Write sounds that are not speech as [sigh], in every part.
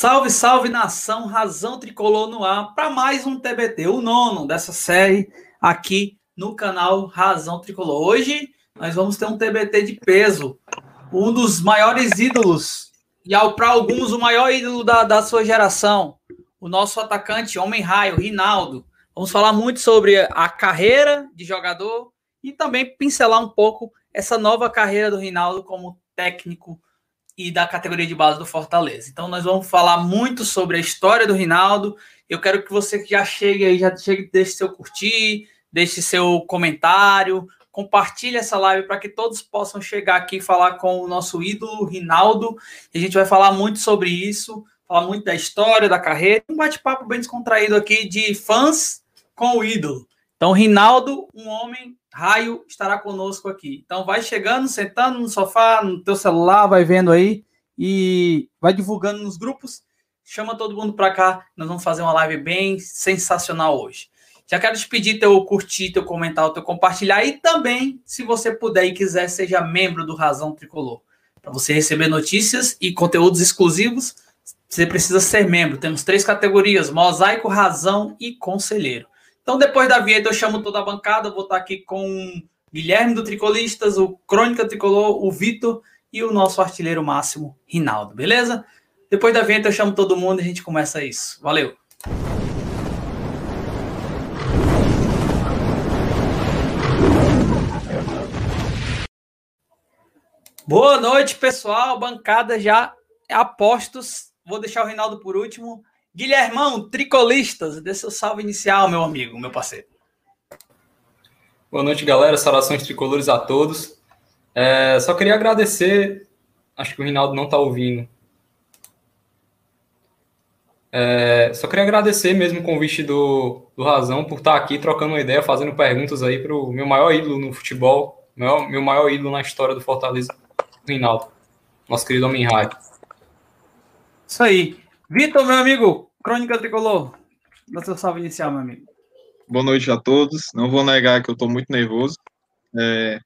Salve, salve nação, Razão Tricolor no ar para mais um TBT, o nono dessa série aqui no canal Razão Tricolor. Hoje nós vamos ter um TBT de peso, um dos maiores ídolos, e para alguns o maior ídolo da, da sua geração, o nosso atacante Homem Raio, Rinaldo. Vamos falar muito sobre a carreira de jogador e também pincelar um pouco essa nova carreira do Rinaldo como técnico e da categoria de base do Fortaleza. Então nós vamos falar muito sobre a história do Rinaldo. Eu quero que você já chegue aí, já chegue, deixe seu curtir, deixe seu comentário, compartilhe essa live para que todos possam chegar aqui e falar com o nosso ídolo Rinaldo. E a gente vai falar muito sobre isso, falar muito da história, da carreira, um bate-papo bem descontraído aqui de fãs com o ídolo. Então, Rinaldo, um homem Raio estará conosco aqui. Então vai chegando, sentando no sofá, no teu celular, vai vendo aí e vai divulgando nos grupos. Chama todo mundo para cá. Nós vamos fazer uma live bem sensacional hoje. Já quero te pedir teu curtir, teu comentar, teu compartilhar e também, se você puder e quiser, seja membro do Razão Tricolor. Para você receber notícias e conteúdos exclusivos, você precisa ser membro. Temos três categorias: mosaico, razão e conselheiro. Então, depois da vinheta, eu chamo toda a bancada. Vou estar aqui com Guilherme do Tricolistas, o Crônica Tricolor, o Vitor e o nosso artilheiro máximo, Rinaldo, beleza? Depois da vinheta, eu chamo todo mundo e a gente começa isso. Valeu! Boa noite, pessoal. Bancada já apostos. Vou deixar o Rinaldo por último. Guilhermão, tricolistas, dê seu salve inicial, meu amigo, meu parceiro. Boa noite, galera. Saudações tricolores a todos. É, só queria agradecer. Acho que o Rinaldo não está ouvindo. É, só queria agradecer mesmo o convite do, do Razão por estar aqui trocando uma ideia, fazendo perguntas aí para o meu maior ídolo no futebol, meu, meu maior ídolo na história do Fortaleza, Rinaldo, nosso querido homem raio. Isso aí. Vitor, meu amigo, Crônica Tricolor, dá seu salve inicial, meu amigo. Boa noite a todos. Não vou negar que eu estou muito nervoso. É,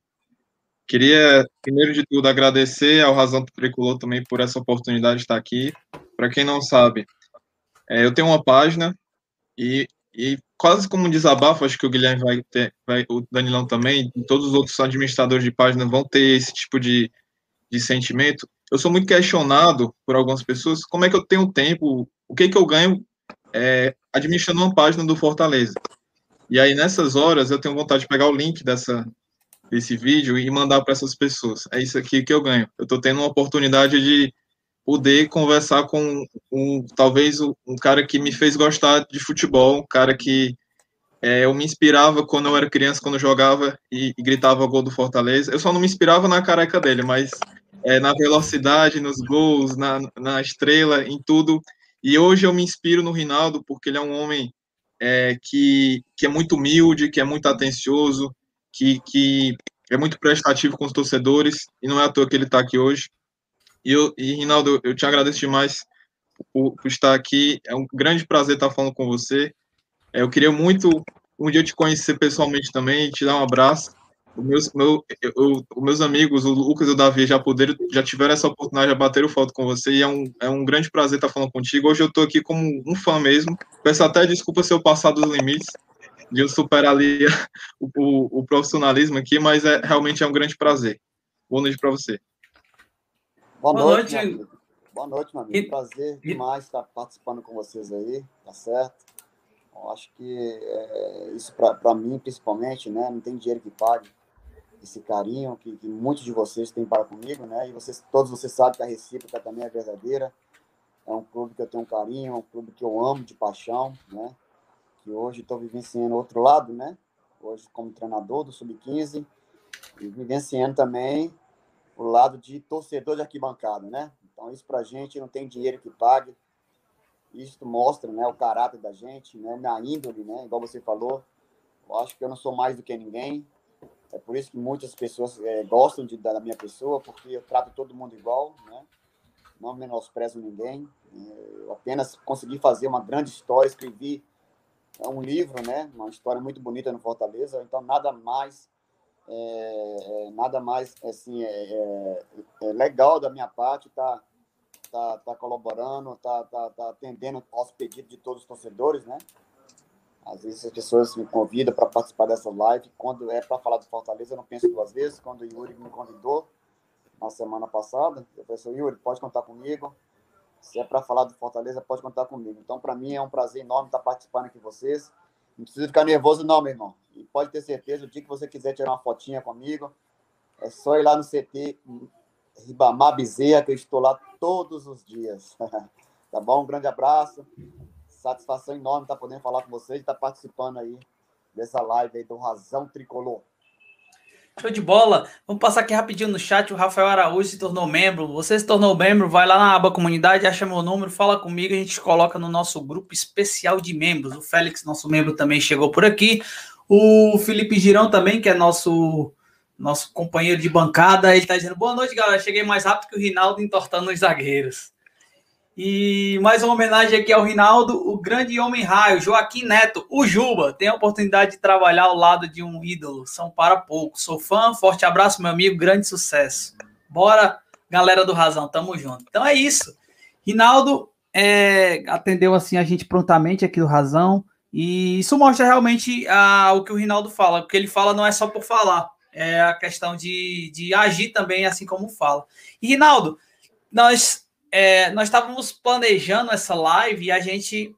queria, primeiro de tudo, agradecer ao Razão Tricolor também por essa oportunidade de estar aqui. Para quem não sabe, é, eu tenho uma página e, e, quase como um desabafo, acho que o Guilherme vai ter, vai, o Danilão também, e todos os outros administradores de página vão ter esse tipo de, de sentimento eu sou muito questionado por algumas pessoas como é que eu tenho tempo, o que que eu ganho é, administrando uma página do Fortaleza. E aí, nessas horas, eu tenho vontade de pegar o link dessa, desse vídeo e mandar para essas pessoas. É isso aqui que eu ganho. Eu estou tendo uma oportunidade de poder conversar com um, talvez um cara que me fez gostar de futebol, um cara que é, eu me inspirava quando eu era criança, quando eu jogava e, e, gritava gol do Fortaleza. Eu só não me inspirava na careca dele, mas é, na velocidade, nos gols, na, na estrela, em tudo. E hoje eu me inspiro no Rinaldo porque ele é um homem é, que, que é muito humilde, que é muito atencioso, que, que é muito prestativo com os torcedores, e não é à toa que ele está aqui hoje. E, eu, e Rinaldo, eu te agradeço demais por, por, estar aqui. É um grande prazer estar falando com você. É, eu queria muito um dia te conhecer pessoalmente também, te dar um abraço os meus, meu, eu, meus amigos, o Lucas e o Davi, já poderam, já tiveram essa oportunidade, já bateram foto com você, e é um, é um grande prazer estar falando contigo. Hoje eu estou aqui como um fã mesmo. Peço até desculpa se eu passar dos limites, de eu superar ali [laughs] o, o, o profissionalismo aqui, mas é realmente é um grande prazer. Boa noite para você. Boa, Boa noite. noite. Boa noite, meu amigo. Prazer demais estar participando com vocês aí, tá certo? Eu acho que é, isso para mim, principalmente, né? Não tem dinheiro que pague esse carinho que, que, muitos de vocês têm para comigo, né? E vocês, todos vocês sabem que a recíproca também é verdadeira. É um clube que eu tenho um carinho, é um clube que eu amo de paixão, né? Que hoje estou vivenciando outro lado, né? Hoje como treinador do Sub-15 e vivenciando também o lado de torcedor de arquibancada, né? Então isso para a gente não tem dinheiro que pague. Isso mostra, né, o caráter da gente, né, minha índole, né? Igual você falou, eu acho que eu não sou mais do que ninguém, é por isso que muitas pessoas é, gostam de, da minha pessoa, porque eu trato todo mundo igual, né? não menosprezo ninguém. É, eu apenas consegui fazer uma grande história, escrevi é, um livro, né? uma história muito bonita no Fortaleza, então nada mais é, é nada mais assim é, é, legal da minha parte tá, tá, tá colaborando, tá, tá, tá atendendo aos pedidos de todos os torcedores, né? Às vezes as pessoas me convidam para participar dessa live. Quando é para falar do Fortaleza, eu não penso duas vezes. Quando o Yuri me convidou na semana passada, eu falei assim, Yuri, pode contar comigo. Se é para falar do Fortaleza, pode contar comigo. Então, para mim, é um prazer enorme estar participando aqui com vocês. Não precisa ficar nervoso, não, meu irmão. E pode ter certeza, o dia que você quiser tirar uma fotinha comigo, é só ir lá no CT Ribamar Bezerra, que eu estou lá todos os dias. [laughs] tá bom? Um grande abraço. Satisfação enorme estar podendo falar com vocês estar participando aí dessa live aí do Razão Tricolor. Show de bola. Vamos passar aqui rapidinho no chat. O Rafael Araújo se tornou membro. Você se tornou membro, vai lá na aba comunidade, acha meu número, fala comigo, a gente coloca no nosso grupo especial de membros. O Félix, nosso membro, também chegou por aqui. O Felipe Girão também, que é nosso nosso companheiro de bancada, ele está dizendo: boa noite, galera. Cheguei mais rápido que o Rinaldo entortando os zagueiros. E mais uma homenagem aqui ao Rinaldo, o grande homem raio, Joaquim Neto, o Juba. Tem a oportunidade de trabalhar ao lado de um ídolo, são para poucos. Sou fã, forte abraço, meu amigo, grande sucesso. Bora, galera do Razão, tamo junto. Então é isso. Rinaldo é, atendeu assim a gente prontamente aqui do Razão. E isso mostra realmente ah, o que o Rinaldo fala. O que ele fala não é só por falar, é a questão de, de agir também, assim como fala. E, Rinaldo, nós, é, nós estávamos planejando essa live e a gente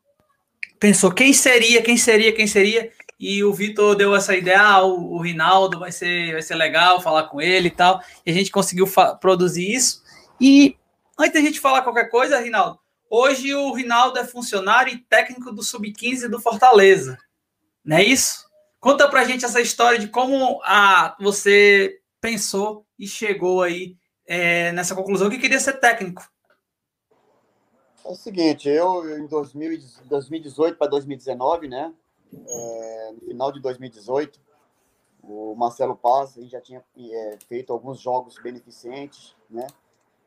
pensou quem seria, quem seria, quem seria. E o Vitor deu essa ideia, ah, o, o Rinaldo vai ser, vai ser legal falar com ele e tal. E a gente conseguiu produzir isso. E antes da gente falar qualquer coisa, Rinaldo, hoje o Rinaldo é funcionário e técnico do Sub-15 do Fortaleza. Não é isso? Conta pra gente essa história de como a, você pensou e chegou aí é, nessa conclusão que queria ser técnico. É o seguinte, eu em 2000, 2018 para 2019, né? É, no final de 2018, o Marcelo Paz já tinha é, feito alguns jogos beneficentes, né?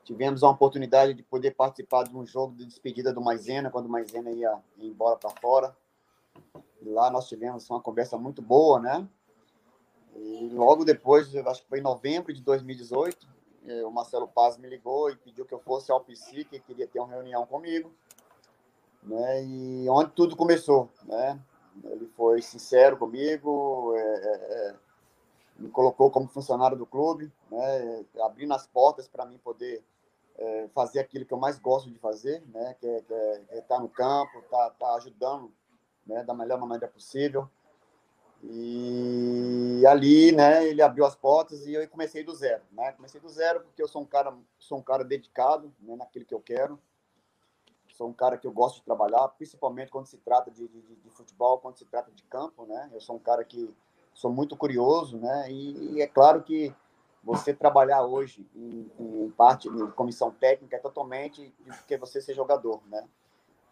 Tivemos a oportunidade de poder participar de um jogo de despedida do Maisena, quando o Maisena ia, ia embora para fora. E lá nós tivemos uma conversa muito boa, né? E logo depois, acho que foi em novembro de 2018, o Marcelo Paz me ligou e pediu que eu fosse ao PC, que queria ter uma reunião comigo, né? E onde tudo começou, né? Ele foi sincero comigo, é, é, me colocou como funcionário do clube, né? Abrindo as portas para mim poder é, fazer aquilo que eu mais gosto de fazer, né? Que é, é, é estar no campo, tá, tá ajudando né, da melhor maneira possível. E ali, né, ele abriu as portas e eu comecei do zero, né? Comecei do zero porque eu sou um cara, sou um cara dedicado, né, naquilo que eu quero. Sou um cara que eu gosto de trabalhar, principalmente quando se trata de, de, de futebol, quando se trata de campo, né? Eu sou um cara que sou muito curioso, né? E, e é claro que você trabalhar hoje em, em parte em comissão técnica é totalmente porque você ser jogador, né?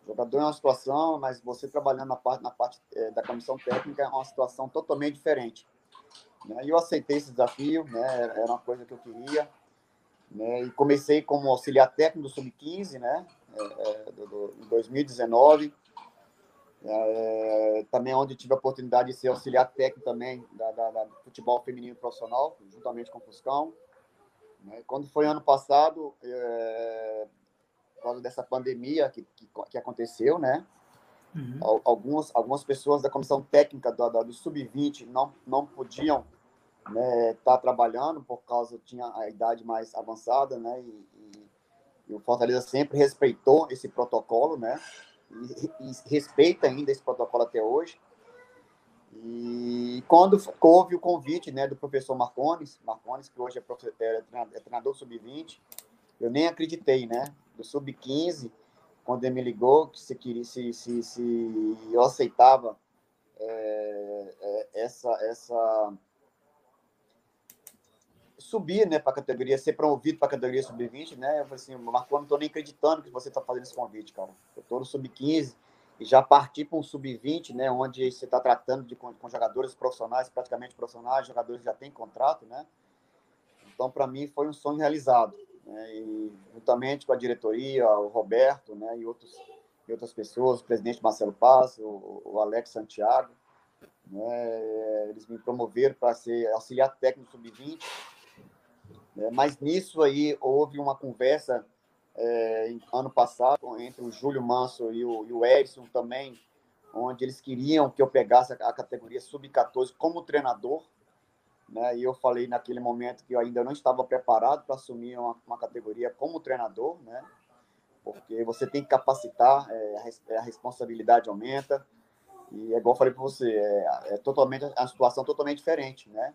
Jogador é uma situação, mas você trabalhando na parte, na parte é, da comissão técnica é uma situação totalmente diferente. Né? E eu aceitei esse desafio, né? era uma coisa que eu queria. Né? E comecei como auxiliar técnico do Sub-15, né? É, é, do, do, em 2019. É, também onde tive a oportunidade de ser auxiliar técnico também da, da, da futebol feminino profissional, juntamente com o Fuscão. Né? Quando foi ano passado, é, por causa dessa pandemia que, que, que aconteceu, né? Uhum. Algumas, algumas pessoas da comissão técnica do, do Sub-20 não, não podiam estar né, tá trabalhando por causa tinha a idade mais avançada, né? E, e, e o Fortaleza sempre respeitou esse protocolo, né? E, e, respeita ainda esse protocolo até hoje. E quando houve o convite né, do professor Marcones, Marcones, que hoje é, professor, é treinador, é treinador sub-20, eu nem acreditei, né? Do Sub-15, quando ele me ligou, que se, queria, se, se, se eu aceitava é, é, essa, essa subir né, para a categoria, ser promovido para a categoria sub-20, né? Eu falei assim, Marco, não estou nem acreditando que você está fazendo esse convite, cara. Eu estou no sub-15 e já parti para um sub-20, né? Onde você está tratando de, com, com, jogadores profissionais, praticamente profissionais, jogadores já têm contrato, né? Então, para mim, foi um sonho realizado né, e juntamente com a diretoria, o Roberto, né, e, outros, e outras pessoas, o presidente Marcelo Paz, o, o Alex Santiago, né, eles me promoveram para ser auxiliar técnico sub-20, né, mas nisso aí houve uma conversa é, ano passado, entre o Júlio Manso e o, e o Edson também, onde eles queriam que eu pegasse a, a categoria sub-14 como treinador, né? E eu falei naquele momento que eu ainda não estava preparado para assumir uma, uma, categoria como treinador, né? Porque você tem que capacitar, é, a, a, responsabilidade aumenta. E é igual eu falei para você, é, é, totalmente a situação totalmente diferente, né?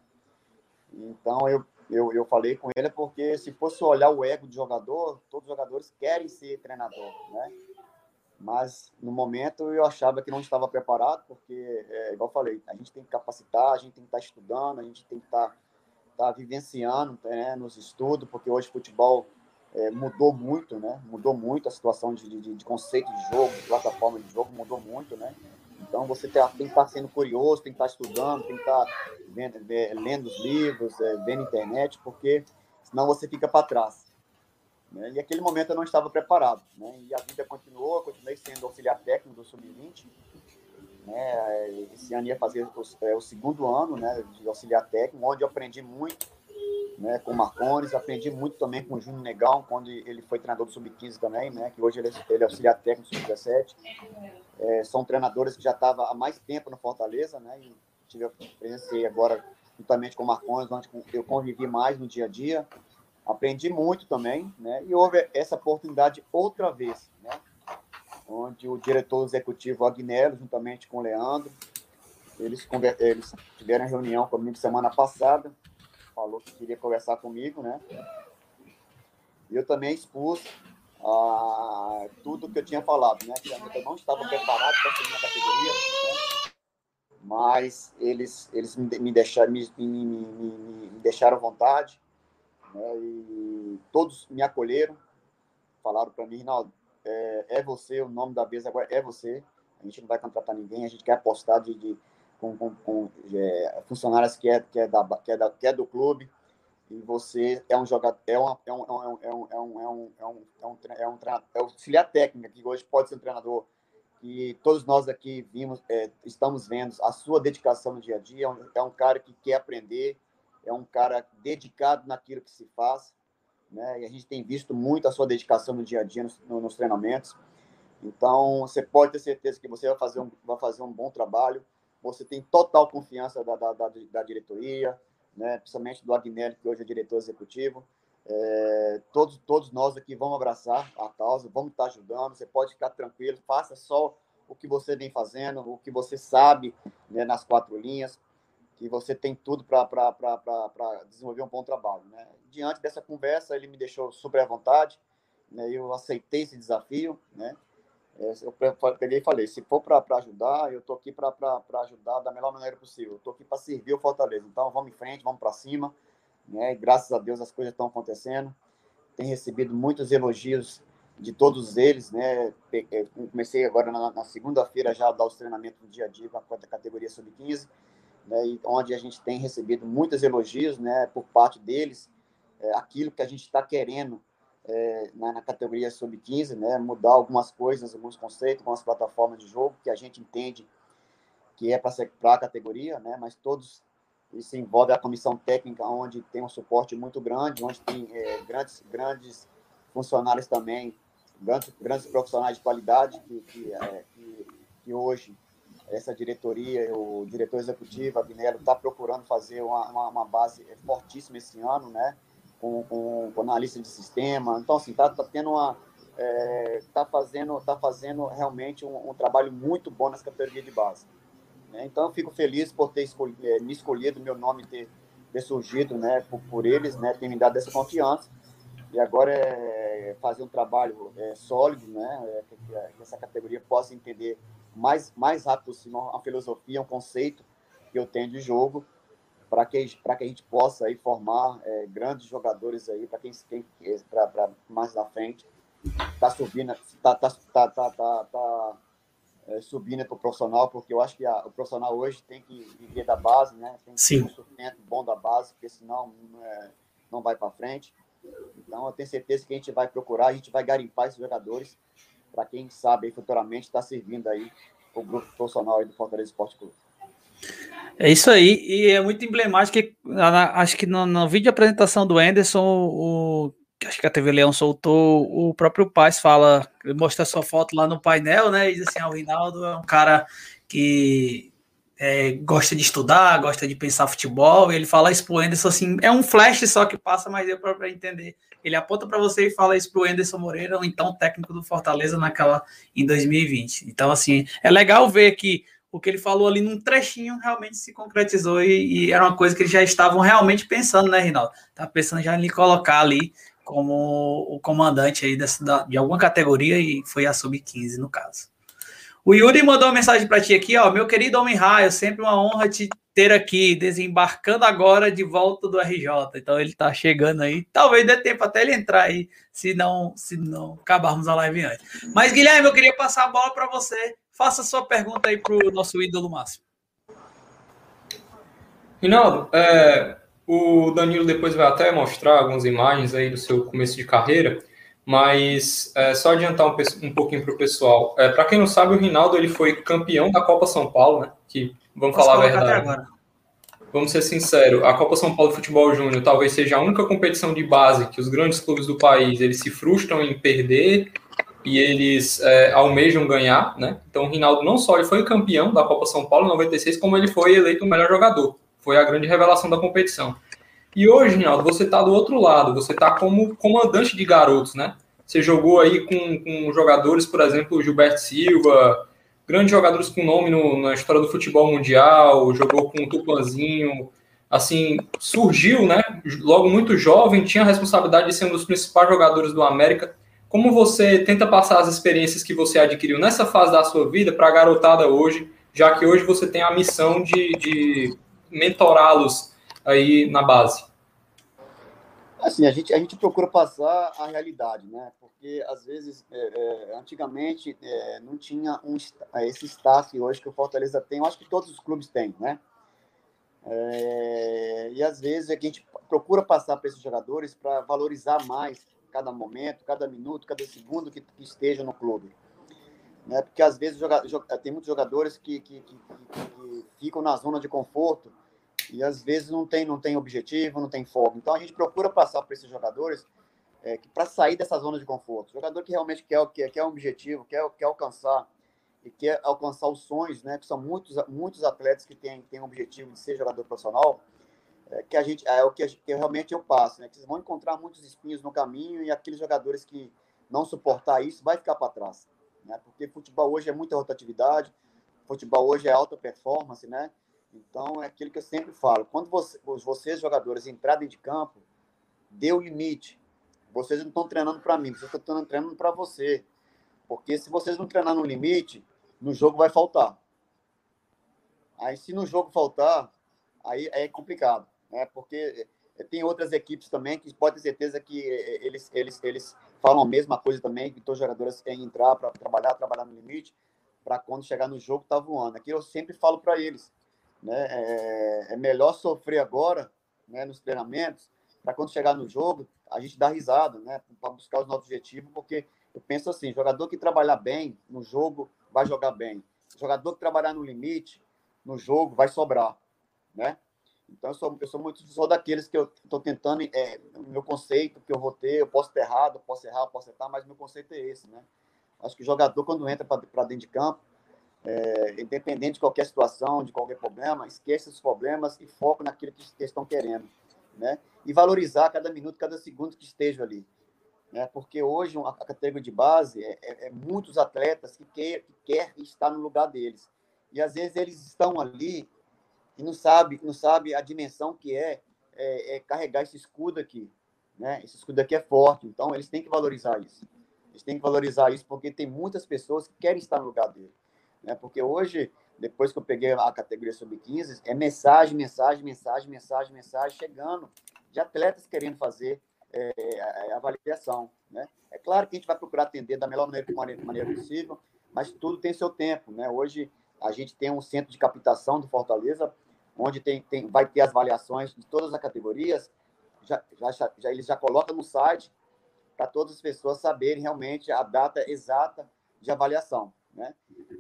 Então eu, eu, eu falei com ele porque se fosse olhar o ego do jogador, todos os jogadores querem ser treinador, né? Mas no momento eu achava que não estava preparado, porque, é, igual eu falei, a gente tem que capacitar, a gente tem que estar estudando, a gente tem que estar, estar vivenciando né, nos estudos, porque hoje o futebol é, mudou muito, né? Mudou muito a situação de, de, de, conceito de jogo, de plataforma de jogo, mudou muito, né? Então você tem, que estar sendo curioso, tem que estar estudando, tem que estar vendo, lendo os livros, é, vendo internet, porque senão você fica para trás. Né? E naquele momento eu não estava preparado. Né? E a vida continuou, continuei sendo auxiliar técnico do Sub-20. Né? Esse ano ia fazer o, é, o, segundo ano né, de auxiliar técnico, onde eu aprendi muito né, com o Marcones, aprendi muito também com o Júnior Negão, quando ele foi treinador do Sub-15 também, né, que hoje ele, é, ele é auxiliar técnico do Sub-17. É, são treinadores que já estavam há mais tempo no Fortaleza, né, e tive presenciei agora juntamente com o Marcones, onde eu convivi mais no dia a dia aprendi muito também, né? E houve essa oportunidade outra vez, né? Onde o diretor executivo Agnello, juntamente com o Leandro, eles, eles tiveram reunião comigo semana passada, falou que queria conversar comigo, né? E eu também expus ah, tudo que eu tinha falado, né? Que eu não estava preparado para assumir a categoria, né? mas eles, eles me, deixaram, me, me, me, me deixaram vontade, né? E todos me acolheram, falaram para mim, Rinaldo, é, é, você, o nome da vez agora é você. A gente não vai contratar ninguém, a gente quer apostar de, de com, com, com é, funcionários que é, que, é da, que, é da, que é do clube. E você é um jogador, é um auxiliar técnico, que hoje pode ser um treinador. E todos nós aqui vimos, é, estamos vendo a sua dedicação no dia a dia. É um, é um cara que quer aprender, é um cara dedicado naquilo que se faz, né? E a gente tem visto muito a sua dedicação no dia a dia nos, nos treinamentos. Então, você pode ter certeza que você vai fazer um, vai fazer um bom trabalho. Você tem total confiança da, da, da, da diretoria, né? principalmente do Agnelli, que hoje é diretor executivo. É, todos, todos nós aqui vamos abraçar a causa, vamos estar ajudando. Você pode ficar tranquilo, faça só o que você vem fazendo, o que você sabe né, nas quatro linhas que você tem tudo para desenvolver um bom trabalho. Né? Diante dessa conversa, ele me deixou super à vontade, né? eu aceitei esse desafio, né? É, eu peguei e falei, se for para ajudar, eu estou aqui para ajudar da melhor maneira possível, estou aqui para servir o Fortaleza, então vamos em frente, vamos para cima, né? graças a Deus as coisas estão acontecendo, tenho recebido muitos elogios de todos eles, né? Comecei agora na, na segunda-feira já a dar os treinamentos no dia a dia com a categoria sub-15, né, onde a gente tem recebido muitos elogios né, por parte deles, é, aquilo que a gente está querendo é, na, na, categoria sub-15, né, mudar algumas coisas, alguns conceitos, algumas plataformas de jogo que a gente entende que é para a categoria, né, mas todos isso envolve a comissão técnica, onde tem um suporte muito grande, onde tem é, grandes, grandes funcionários também, grandes, grandes profissionais de qualidade que, que, é, que, que hoje essa diretoria, o diretor executivo, Agnello, está procurando fazer uma, uma, uma, base fortíssima esse ano, né? Com, com, com analista de sistema. Então, assim, está tá tendo uma. Está é, fazendo, tá fazendo realmente um, um, trabalho muito bom nessa categoria de base. Né? Então, eu fico feliz por ter é, me escolhido, meu nome ter, ter surgido né, por, por eles, né, ter me dado essa confiança. E agora é fazer um trabalho é, sólido, né, é, que, que essa categoria possa entender mais, mais rápido possível a filosofia, um conceito que eu tenho de jogo, para que, que a gente possa aí formar é, grandes jogadores aí, para quem, quem para mais na frente. Está subindo, está tá, tá, tá, tá, tá é, subindo para o profissional, porque eu acho que a, o profissional hoje tem que viver da base, né? Tem que Sim. ter um sustento bom da base, porque senão é, não vai para frente. Então, eu tenho certeza que a gente vai procurar, a gente vai garimpar esses jogadores para quem sabe futuramente está servindo aí o grupo profissional do Fortaleza Esporte Clube. É isso aí, e é muito emblemático acho que no, no vídeo de apresentação do Anderson, o, acho que a TV Leão soltou, o próprio Paz fala, mostra sua foto lá no painel, né? E diz assim: ah, o Rinaldo é um cara que é, gosta de estudar, gosta de pensar futebol, e ele fala isso pro Anderson assim, é um flash só que passa, mas deu para entender. Ele aponta para você e fala isso pro Anderson Moreira, ou então técnico do Fortaleza naquela em 2020. Então, assim, é legal ver que o que ele falou ali num trechinho realmente se concretizou e, e era uma coisa que eles já estavam realmente pensando, né, Rinaldo? Tá pensando já em colocar ali como o comandante aí dessa, de alguma categoria e foi a sub-15 no caso. O Yuri mandou uma mensagem para ti aqui, ó, meu querido Homem Raio, sempre uma honra te ter aqui, desembarcando agora de volta do RJ. Então ele tá chegando aí. Talvez dê tempo até ele entrar aí, se não, se não acabarmos a live antes. Mas Guilherme, eu queria passar a bola para você. Faça sua pergunta aí pro nosso ídolo máximo. Rinaldo, é, o Danilo depois vai até mostrar algumas imagens aí do seu começo de carreira, mas é, só adiantar um, um pouquinho para o pessoal. É, para quem não sabe, o Rinaldo ele foi campeão da Copa São Paulo, né? Que vamos Posso falar a verdade. Vamos ser sinceros, a Copa São Paulo de Futebol Júnior talvez seja a única competição de base que os grandes clubes do país eles se frustram em perder e eles é, almejam ganhar, né? Então o Rinaldo não só ele foi campeão da Copa São Paulo em 96, como ele foi eleito o melhor jogador. Foi a grande revelação da competição. E hoje, Rinaldo, você está do outro lado, você está como comandante de garotos, né? Você jogou aí com, com jogadores, por exemplo, Gilberto Silva, grandes jogadores com nome no, na história do futebol mundial, jogou com o Tupanzinho, assim, surgiu, né? Logo muito jovem, tinha a responsabilidade de ser um dos principais jogadores do América. Como você tenta passar as experiências que você adquiriu nessa fase da sua vida para a garotada hoje, já que hoje você tem a missão de, de mentorá-los aí na base? Assim, a gente, a gente procura passar a realidade, né? Porque, às vezes, é, é, antigamente é, não tinha um, esse staff hoje que o Fortaleza tem. Eu acho que todos os clubes têm, né? É, e, às vezes, a gente procura passar para esses jogadores para valorizar mais cada momento, cada minuto, cada segundo que, que esteja no clube. Né? Porque, às vezes, joga, joga, tem muitos jogadores que, que, que, que ficam na zona de conforto e às vezes não tem, não tem objetivo, não tem foco. Então a gente procura passar para esses jogadores é, para sair dessa zona de conforto. Jogador que realmente quer, quer, quer um objetivo, quer, quer alcançar e quer alcançar os sonhos, né? Que são muitos, muitos atletas que têm, têm o objetivo de ser jogador profissional. É, que a gente é o que, que realmente eu passo, né? Que vocês vão encontrar muitos espinhos no caminho e aqueles jogadores que não suportar isso vai ficar para trás, né? Porque futebol hoje é muita rotatividade, futebol hoje é alta performance, né? Então, é aquilo que eu sempre falo. Quando você, vocês, jogadores, entrarem de campo, dê o limite. Vocês não estão treinando para mim, vocês estão treinando para você. Porque se vocês não treinar no limite, no jogo vai faltar. Aí, se no jogo faltar, aí é complicado. Né? Porque eh, tem outras equipes também que pode ter certeza que eh, eh, eles, eles, eles falam a mesma coisa também, que todos os jogadores querem entrar para trabalhar, trabalhar no limite, para quando chegar no jogo tá voando. Aqui eu sempre falo para eles né? É, é melhor sofrer agora, né, nos treinamentos, para quando chegar no jogo, a gente dar risada, né, para buscar os nossos objetivos, porque eu penso assim, jogador que trabalhar bem no jogo vai jogar bem. Jogador que trabalhar no limite, no jogo, vai sobrar, né? Então, eu sou, eu sou muito só daqueles que eu estou tentando, é, meu conceito que eu vou ter, eu posso ter errado, posso errar, posso errar, mas meu conceito é esse, né? Acho que o jogador, quando entra para dentro de campo, é, independente de qualquer situação, de qualquer problema, esqueça os problemas e foco naquilo que, estão querendo, né? E valorizar cada minuto, cada segundo que esteja ali, né? Porque hoje a, categoria de base é, é, é muitos atletas que quer, que quer estar no lugar deles e às vezes eles estão ali e não sabe, não sabe a dimensão que é, é, é carregar esse escudo aqui, né? Esse escudo aqui é forte, então eles têm que valorizar isso. Eles têm que valorizar isso porque tem muitas pessoas que querem estar no lugar dele né? Porque hoje, depois que eu peguei a categoria sub-15, é mensagem, mensagem, mensagem, mensagem, mensagem chegando de atletas querendo fazer é, avaliação, né? É claro que a gente vai procurar atender da melhor maneira, maneira possível, mas tudo tem seu tempo, né? Hoje a gente tem um centro de captação do Fortaleza, onde tem, tem, vai ter as avaliações de todas as categorias, já, já, já eles já colocam no site para todas as pessoas saberem realmente a data exata de avaliação, né?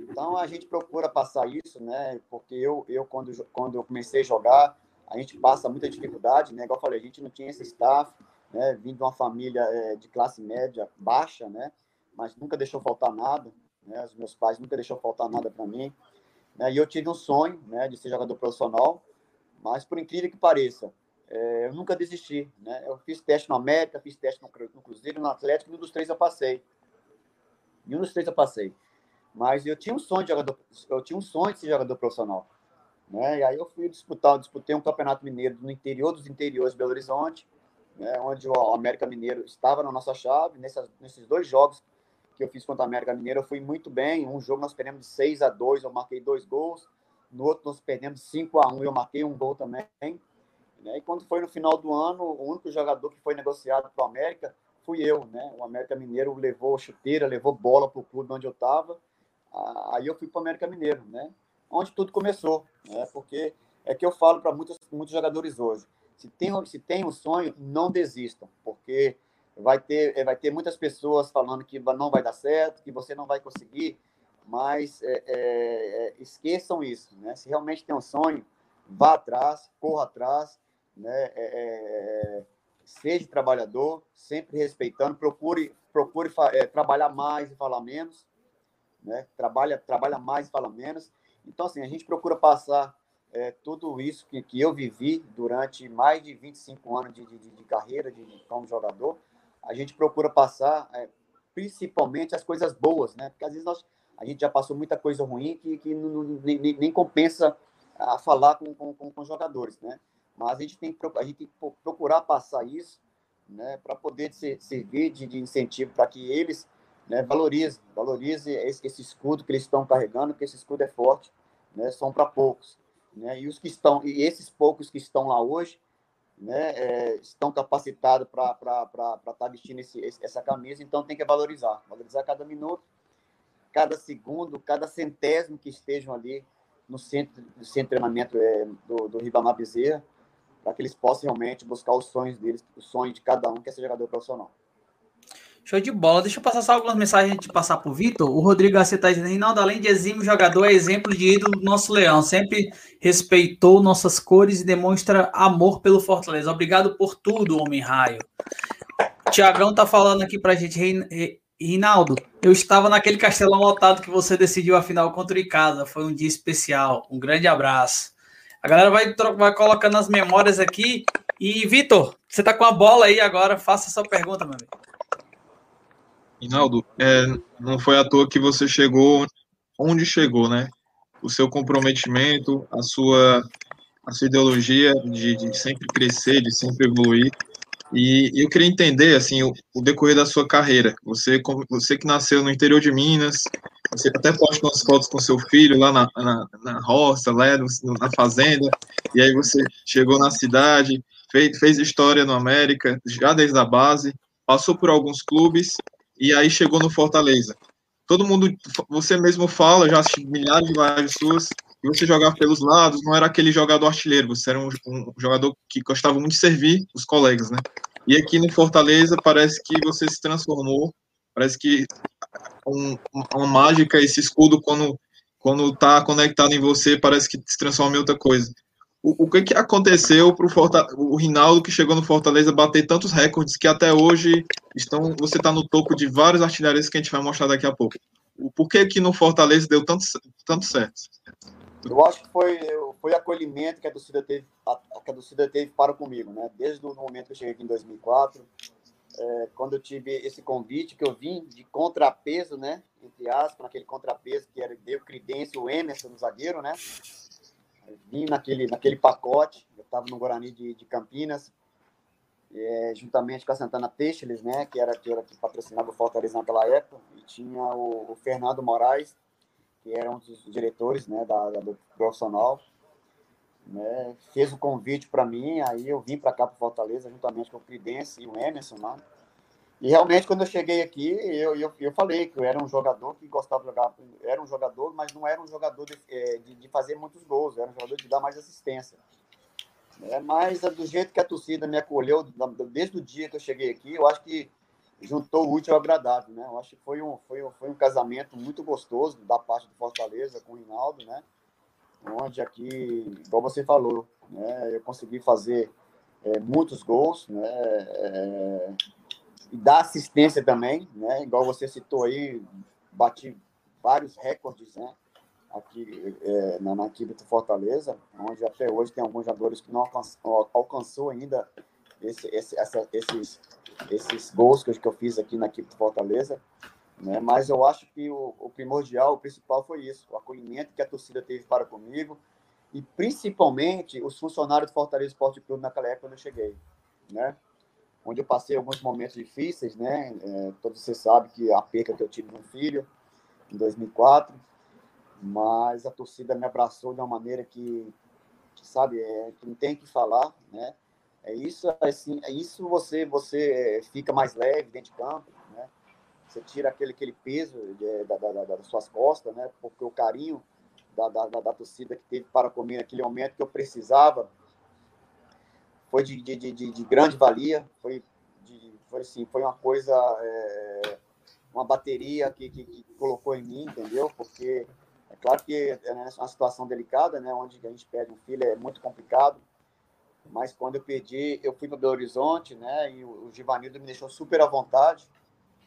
Então a gente procura passar isso, né? Porque eu, eu quando, quando eu comecei a jogar, a gente passa muita dificuldade, né? Igual eu falei, a gente não tinha esse staff, né? Vim de uma família é, de classe média baixa, né? Mas nunca deixou faltar nada, né? Os meus pais nunca deixou faltar nada para mim. Né? E eu tive um sonho, né? De ser jogador profissional, mas por incrível que pareça, é, eu nunca desisti, né? Eu fiz teste no América, fiz teste no, no Cruzeiro, no Atlético, e um dos três eu passei. E um dos três eu passei. Mas eu tinha um sonho de jogador, eu tinha um sonho de ser jogador profissional. Né? E aí eu fui disputar, disputei um campeonato mineiro no interior dos interiores de Belo Horizonte, né? onde o América Mineiro estava na nossa chave. Nesses dois jogos que eu fiz contra o América Mineiro, eu fui muito bem. Um jogo nós perdemos de 6 a 2 eu marquei dois gols. No outro nós perdemos 5 a 1 eu marquei um gol também. Né? E quando foi no final do ano, o único jogador que foi negociado para o América fui eu. Né? O América Mineiro levou chuteira, levou bola para o clube onde eu estava. Aí eu fui para o América Mineiro, né? onde tudo começou. Né? Porque é que eu falo para muitos, muitos jogadores hoje. Se tem, se tem um sonho, não desistam, porque vai ter, vai ter muitas pessoas falando que não vai dar certo, que você não vai conseguir, mas é, é, é esqueçam isso. Né? Se realmente tem um sonho, vá atrás, corra atrás, né? É, é, é, seja trabalhador, sempre respeitando, procure, procure é, trabalhar mais e falar menos, né? Trabalha, trabalha mais fala menos. Então, assim, a gente procura passar é, tudo isso que, que eu vivi durante mais de 25 anos de, de, de carreira de, de, como jogador, a gente procura passar é, principalmente as coisas boas, né? Porque às vezes nós, a gente já passou muita coisa ruim que, que não, nem, nem compensa a falar com, com, com, com jogadores, né? Mas a gente tem que, a gente tem que procurar passar isso né, para poder ser, servir de, de incentivo para que eles né, valorizem, valorizem esse, esse, escudo que eles estão carregando, que esse escudo é forte, né, são para poucos. Né, e os que estão, e esses poucos que estão lá hoje, né, é, estão capacitados para estar tá vestindo esse, essa camisa, então tem que valorizar, valorizar cada minuto, cada segundo, cada centésimo que estejam ali no centro, no centro de treinamento é, do, do Ribamar Bezerra, para que eles possam realmente buscar os sonhos deles, o sonho de cada um que é ser jogador profissional. Show de bola. Deixa eu passar só algumas mensagens de passar para o Vitor. O Rodrigo Garcia está dizendo: Reinaldo, além de exímio jogador, é exemplo de ídolo do nosso leão. Sempre respeitou nossas cores e demonstra amor pelo Fortaleza. Obrigado por tudo, homem raio. Tiagão tá falando aqui para a gente, Reinaldo, eu estava naquele castelão lotado que você decidiu a final contra o Icasa. Foi um dia especial. Um grande abraço. A galera vai, vai colocando as memórias aqui. E, Vitor, você tá com a bola aí agora, faça a sua pergunta, meu amigo. Rinaldo, é, não foi à toa que você chegou onde chegou, né? O seu comprometimento, a sua, a sua ideologia de, de sempre crescer, de sempre evoluir. E eu queria entender, assim, o, o, decorrer da sua carreira. Você, você que nasceu no interior de Minas, você até posta umas fotos com seu filho lá na, na, na roça, lá no, na fazenda, e aí você chegou na cidade, fez, fez história no América, já desde a base, passou por alguns clubes, e aí chegou no Fortaleza. Todo mundo, você mesmo fala, já assisti milhares de lives suas, e você jogava pelos lados, não era aquele jogador artilheiro, você era um, um jogador que gostava muito de servir os colegas, né? E aqui no Fortaleza parece que você se transformou, parece que um, uma mágica, esse escudo, quando quando está conectado em você, parece que se transforma em outra coisa. O, o que, que aconteceu para o Rinaldo, que chegou no Fortaleza, bater tantos recordes que até hoje estão, você está no topo de vários artilharias que a gente vai mostrar daqui a pouco. O porquê que no Fortaleza deu tanto, tanto certo? Eu acho que foi, foi acolhimento que a torcida teve, a, que a torcida teve para comigo, né? Desde o momento que eu cheguei aqui em 2004, é, quando eu tive esse convite, que eu vim de contrapeso, né? Entre aspas, naquele contrapeso que era, deu credência o Emerson, no zagueiro, né? Eu vim naquele, naquele pacote, eu estava no Guarani de, de Campinas, é, juntamente com a Santana Teixeles, né? Que era, que era que patrocinava o Fortaleza naquela época, e tinha o, o Fernando Moraes, que era um dos diretores, né? Da, da do profissional né, fez o convite para mim, aí eu vim para cá para Fortaleza, juntamente com o Cridence e o Emerson, né? E realmente, quando eu cheguei aqui, eu, eu, eu falei que eu era um jogador que gostava de jogar, era um jogador, mas não era um jogador de, é, de, de fazer muitos gols, era um jogador de dar mais assistência. É, mas do jeito que a torcida me acolheu, desde o dia que eu cheguei aqui, eu acho que juntou o útil ao agradável, né? Eu acho que foi um, foi um, foi um casamento muito gostoso da parte do Fortaleza com o Rinaldo, né? onde aqui, igual você falou, né, eu consegui fazer é, muitos gols, né? É, e dar assistência também, né? Igual você citou aí, bati vários recordes, né? Aqui é, na, na equipe do Fortaleza, onde até hoje tem alguns jogadores que não alcançou, alcançou ainda esse, esse, essa, esses, esses gols que eu, fiz aqui na equipe do Fortaleza. Né? Mas eu acho que o, o primordial, o principal foi isso, o acolhimento que a torcida teve para comigo e principalmente os funcionários do Fortaleza Esporte Clube naquela época quando eu cheguei, né? Onde eu passei alguns momentos difíceis, né? É, todos vocês sabem que a perca que eu tive um filho em 2004, mas a torcida me abraçou de uma maneira que, que sabe, é, que não tem que falar, né? É isso, assim, é isso você você fica mais leve dentro de campo, né? Você tira aquele, aquele peso de, da, da, das suas costas, né? Porque o carinho da, da, da, torcida que teve para comigo naquele momento que eu precisava foi de, de, de, de grande valia, foi, de, foi, assim, foi uma coisa, é, uma bateria que, que, que, colocou em mim, entendeu? Porque é claro que é né, uma situação delicada, né? Onde a gente perde um filho é muito complicado, mas quando eu perdi, eu fui para Belo Horizonte, né? E o, Givanildo me deixou super à vontade,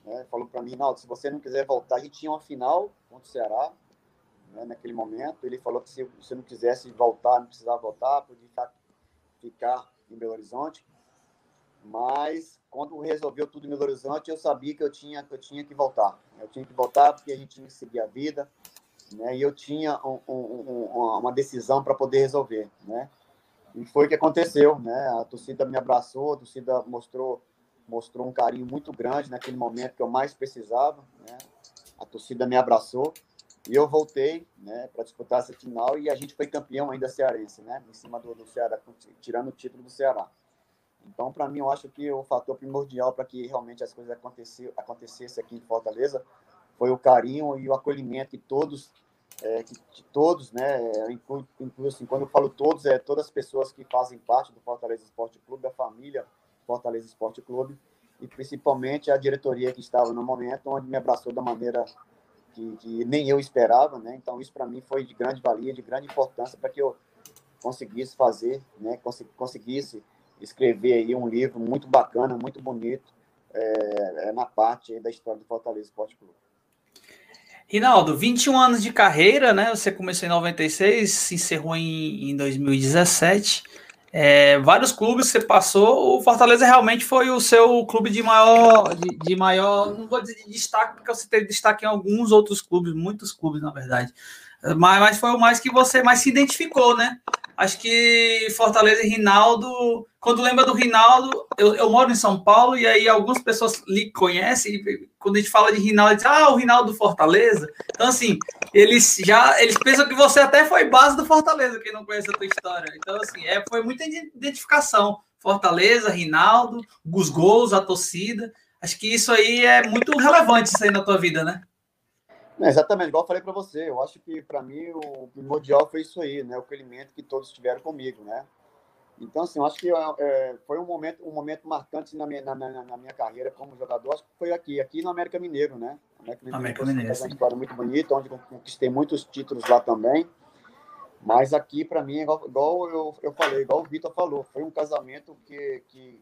né? Falou para mim, não, se você não quiser voltar, a gente tinha uma final contra o Ceará, né? naquele momento. Ele falou que se você não quisesse voltar, não precisava voltar, podia ficar, ficar em Belo Horizonte. Mas quando resolveu tudo em Belo Horizonte, eu sabia que eu tinha que eu tinha que voltar. Eu tinha que voltar porque a gente tinha que seguir a vida, né? E eu tinha um, um, um, uma decisão para poder resolver, né? E foi o que aconteceu, né? A torcida me abraçou, a torcida mostrou mostrou um carinho muito grande naquele momento que eu mais precisava, né? A torcida me abraçou e eu voltei, né, para disputar essa final e a gente foi campeão ainda cearense, né, em cima do, do Ceará, tirando o título do Ceará. Então, para mim, eu acho que o fator primordial para que realmente as coisas acontecessem aqui em Fortaleza foi o carinho e o acolhimento que todos é, todos, né, incluo, incluo, assim, quando eu falo todos, é todas as pessoas que fazem parte do Fortaleza Esporte Clube, da família Fortaleza Esporte Clube, e principalmente a diretoria que estava no momento, onde me abraçou da maneira que, que nem eu esperava, né? Então, isso para mim foi de grande valia, de grande importância para que eu conseguisse fazer, né? conseguisse escrever aí um livro muito bacana, muito bonito, é, é na parte da história do Fortaleza Esporte Clube. Rinaldo, 21 anos de carreira, né? Você começou em 96, se encerrou em, em 2017. É, vários clubes você passou, o Fortaleza realmente foi o seu clube de maior, de, de, maior, não vou dizer de destaque, porque você teve destaque em alguns outros clubes, muitos clubes, na verdade. Mas, mas foi o mais que você mais se identificou, né? Acho que Fortaleza e Rinaldo. Quando lembra do Rinaldo, eu, eu moro em São Paulo e aí algumas pessoas lhe conhecem. Quando a gente fala de Rinaldo, diz, ah, o Rinaldo do Fortaleza. Então, assim, eles já eles pensam que você até foi base do Fortaleza, quem não conhece a tua história. Então, assim, é, foi muita identificação. Fortaleza, Rinaldo, os gols, a torcida. Acho que isso aí é muito relevante isso aí na tua vida, né? É, exatamente, igual eu falei para você, eu acho que para mim o primordial foi isso aí, né? O acolhimento que todos tiveram comigo, né? Então, assim, eu acho que é, foi um momento, um momento marcante na minha, na, na, na, minha carreira como jogador, acho que foi aqui, aqui no América Mineiro, né? América Mineiro, América Mineiro é uma história muito bonita, onde conquistei muitos títulos lá também. Mas aqui, para mim, igual, igual, eu, eu falei, igual o Vitor falou, foi um casamento que, que,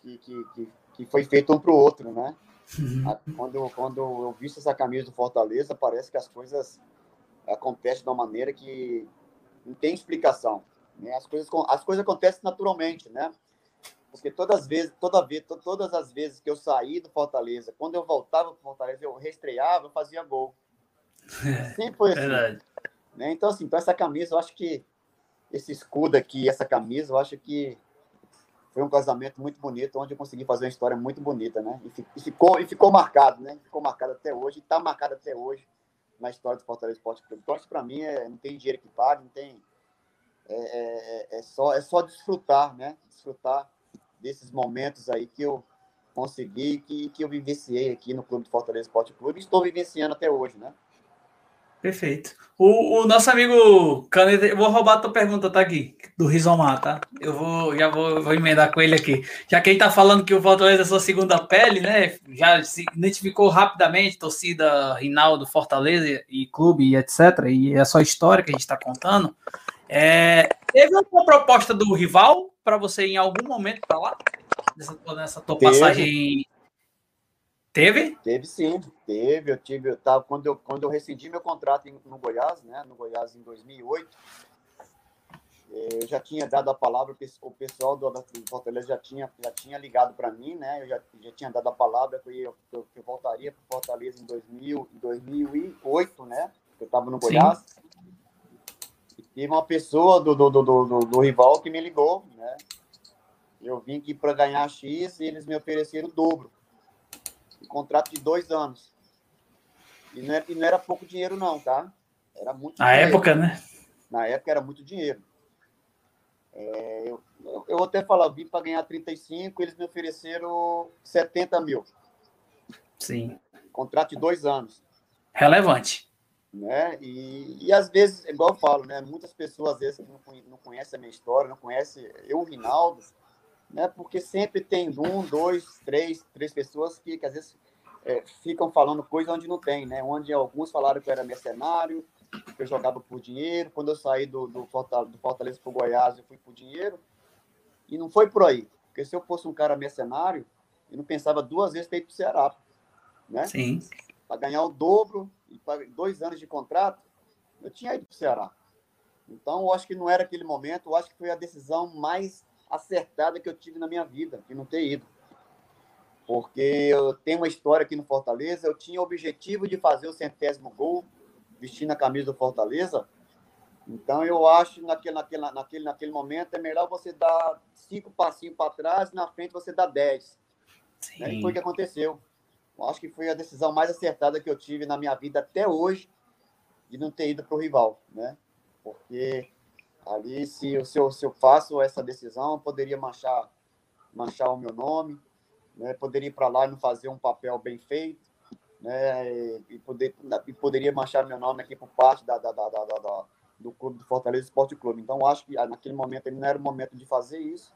que, que, que foi feito um para o outro, né? Uhum. Quando, quando eu visto essa camisa do Fortaleza, parece que as coisas acontecem de uma maneira que não tem explicação. Né? As, coisas, as coisas acontecem naturalmente, né? Porque todas as vezes, toda vez, todas as vezes que eu saí do Fortaleza, quando eu voltava para Fortaleza, eu restreava, eu fazia gol. É, Sempre foi assim. Verdade. Né? Então, assim, para essa camisa, eu acho que esse escudo aqui, essa camisa, eu acho que foi um casamento muito bonito, onde eu consegui fazer uma história muito bonita, né? E, ficou, e ficou marcado, né? Ficou marcado até hoje, está marcado até hoje na história do Fortaleza Esporte Clube. Então, isso para mim é, não tem dinheiro que pague, não tem. É, é, é, é, só, é só desfrutar, né? Desfrutar desses momentos aí que eu consegui, que, que eu vivenciei aqui no Clube do Fortaleza Esporte Clube e estou vivenciando até hoje, né? Perfeito. O, o, nosso amigo Caneta, eu vou roubar a tua pergunta, tá aqui, do Rizomar, tá? Eu vou, já vou, vou emendar com ele aqui. Já que ele tá falando que o Fortaleza é sua segunda pele, né? Já se identificou rapidamente, torcida Rinaldo, Fortaleza e clube e etc. E é a sua história que a gente está contando. É, teve uma proposta do rival para você em algum momento para lá? Nessa, nessa tua Teve. passagem. Teve? Teve sim, teve. Eu tive, eu tava, quando, eu, quando eu rescindi meu contrato no Goiás, né? No Goiás em 2008, eu já tinha dado a palavra, o pessoal do, do Fortaleza já tinha, já tinha ligado para mim, né? Eu já, já tinha dado a palavra que eu, eu, eu voltaria para Fortaleza em 2000, 2008, né? Eu estava no Goiás. Sim. E teve uma pessoa do, do, do, do, do rival que me ligou, né? Eu vim aqui para ganhar X e eles me ofereceram o dobro. Um contrato de dois anos. E não, era, e não era pouco dinheiro, não, tá? Era muito Na dinheiro. época, né? Na época era muito dinheiro. É, eu, eu até falar, vim para ganhar 35, eles me ofereceram 70 mil. Sim. Contrato de dois anos. Relevante. Né? E, e às vezes, igual eu falo, né? muitas pessoas às vezes não, não conhecem a minha história, não conhecem eu, o Rinaldo, né? porque sempre tem um, dois, três, três pessoas que, que às vezes é, ficam falando coisa onde não tem, né? Onde alguns falaram que eu era mercenário, eu jogava por dinheiro. Quando eu saí do, do, Fortaleza, do Fortaleza para o Goiás, eu fui por dinheiro. E não foi por aí. Porque se eu fosse um cara mercenário, eu não pensava duas vezes ter ido para o Ceará. Né? Sim. Para ganhar o dobro, e para dois anos de contrato, eu tinha ido para o Ceará. Então, eu acho que não era aquele momento. Eu acho que foi a decisão mais acertada que eu tive na minha vida, de não ter ido. Porque eu tenho uma história aqui no Fortaleza, eu tinha o objetivo de fazer o centésimo gol, vestindo a camisa do Fortaleza. Então, eu acho naquele, naquele, naquele, naquele momento é melhor você dar cinco passinhos para trás na frente você dá dez. Né? E foi o que aconteceu. Eu acho que foi a decisão mais acertada que eu tive na minha vida até hoje de não ter ido para o rival, né? Porque ali, se, se, eu, se eu faço essa decisão, eu poderia manchar, manchar o meu nome, né? poderia ir para lá e não fazer um papel bem feito né? E, poder, e poderia manchar meu nome aqui por parte da, da, da, da, do clube do Fortaleza Esporte Clube. Então, acho que ah, naquele momento ele não era o momento de fazer isso,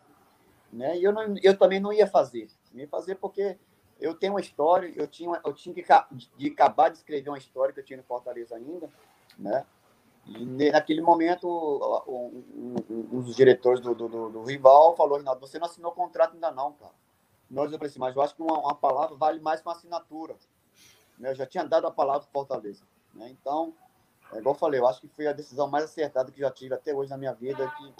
né? E eu, não, eu também não ia fazer. Não ia fazer porque eu tenho uma história, eu tinha, eu tinha que de acabar de escrever uma história que eu tinha no Fortaleza ainda, né? E naquele momento, um, um, um dos diretores do, do, do, rival falou: Rinaldo, você não assinou contrato ainda não, cara. Nós eu falei assim, mas eu acho que uma, uma palavra vale mais que uma assinatura. Né? Eu já tinha dado a palavra para Fortaleza. Né? Então, é, igual eu falei, eu acho que foi a decisão mais acertada que já tive até hoje na minha vida de,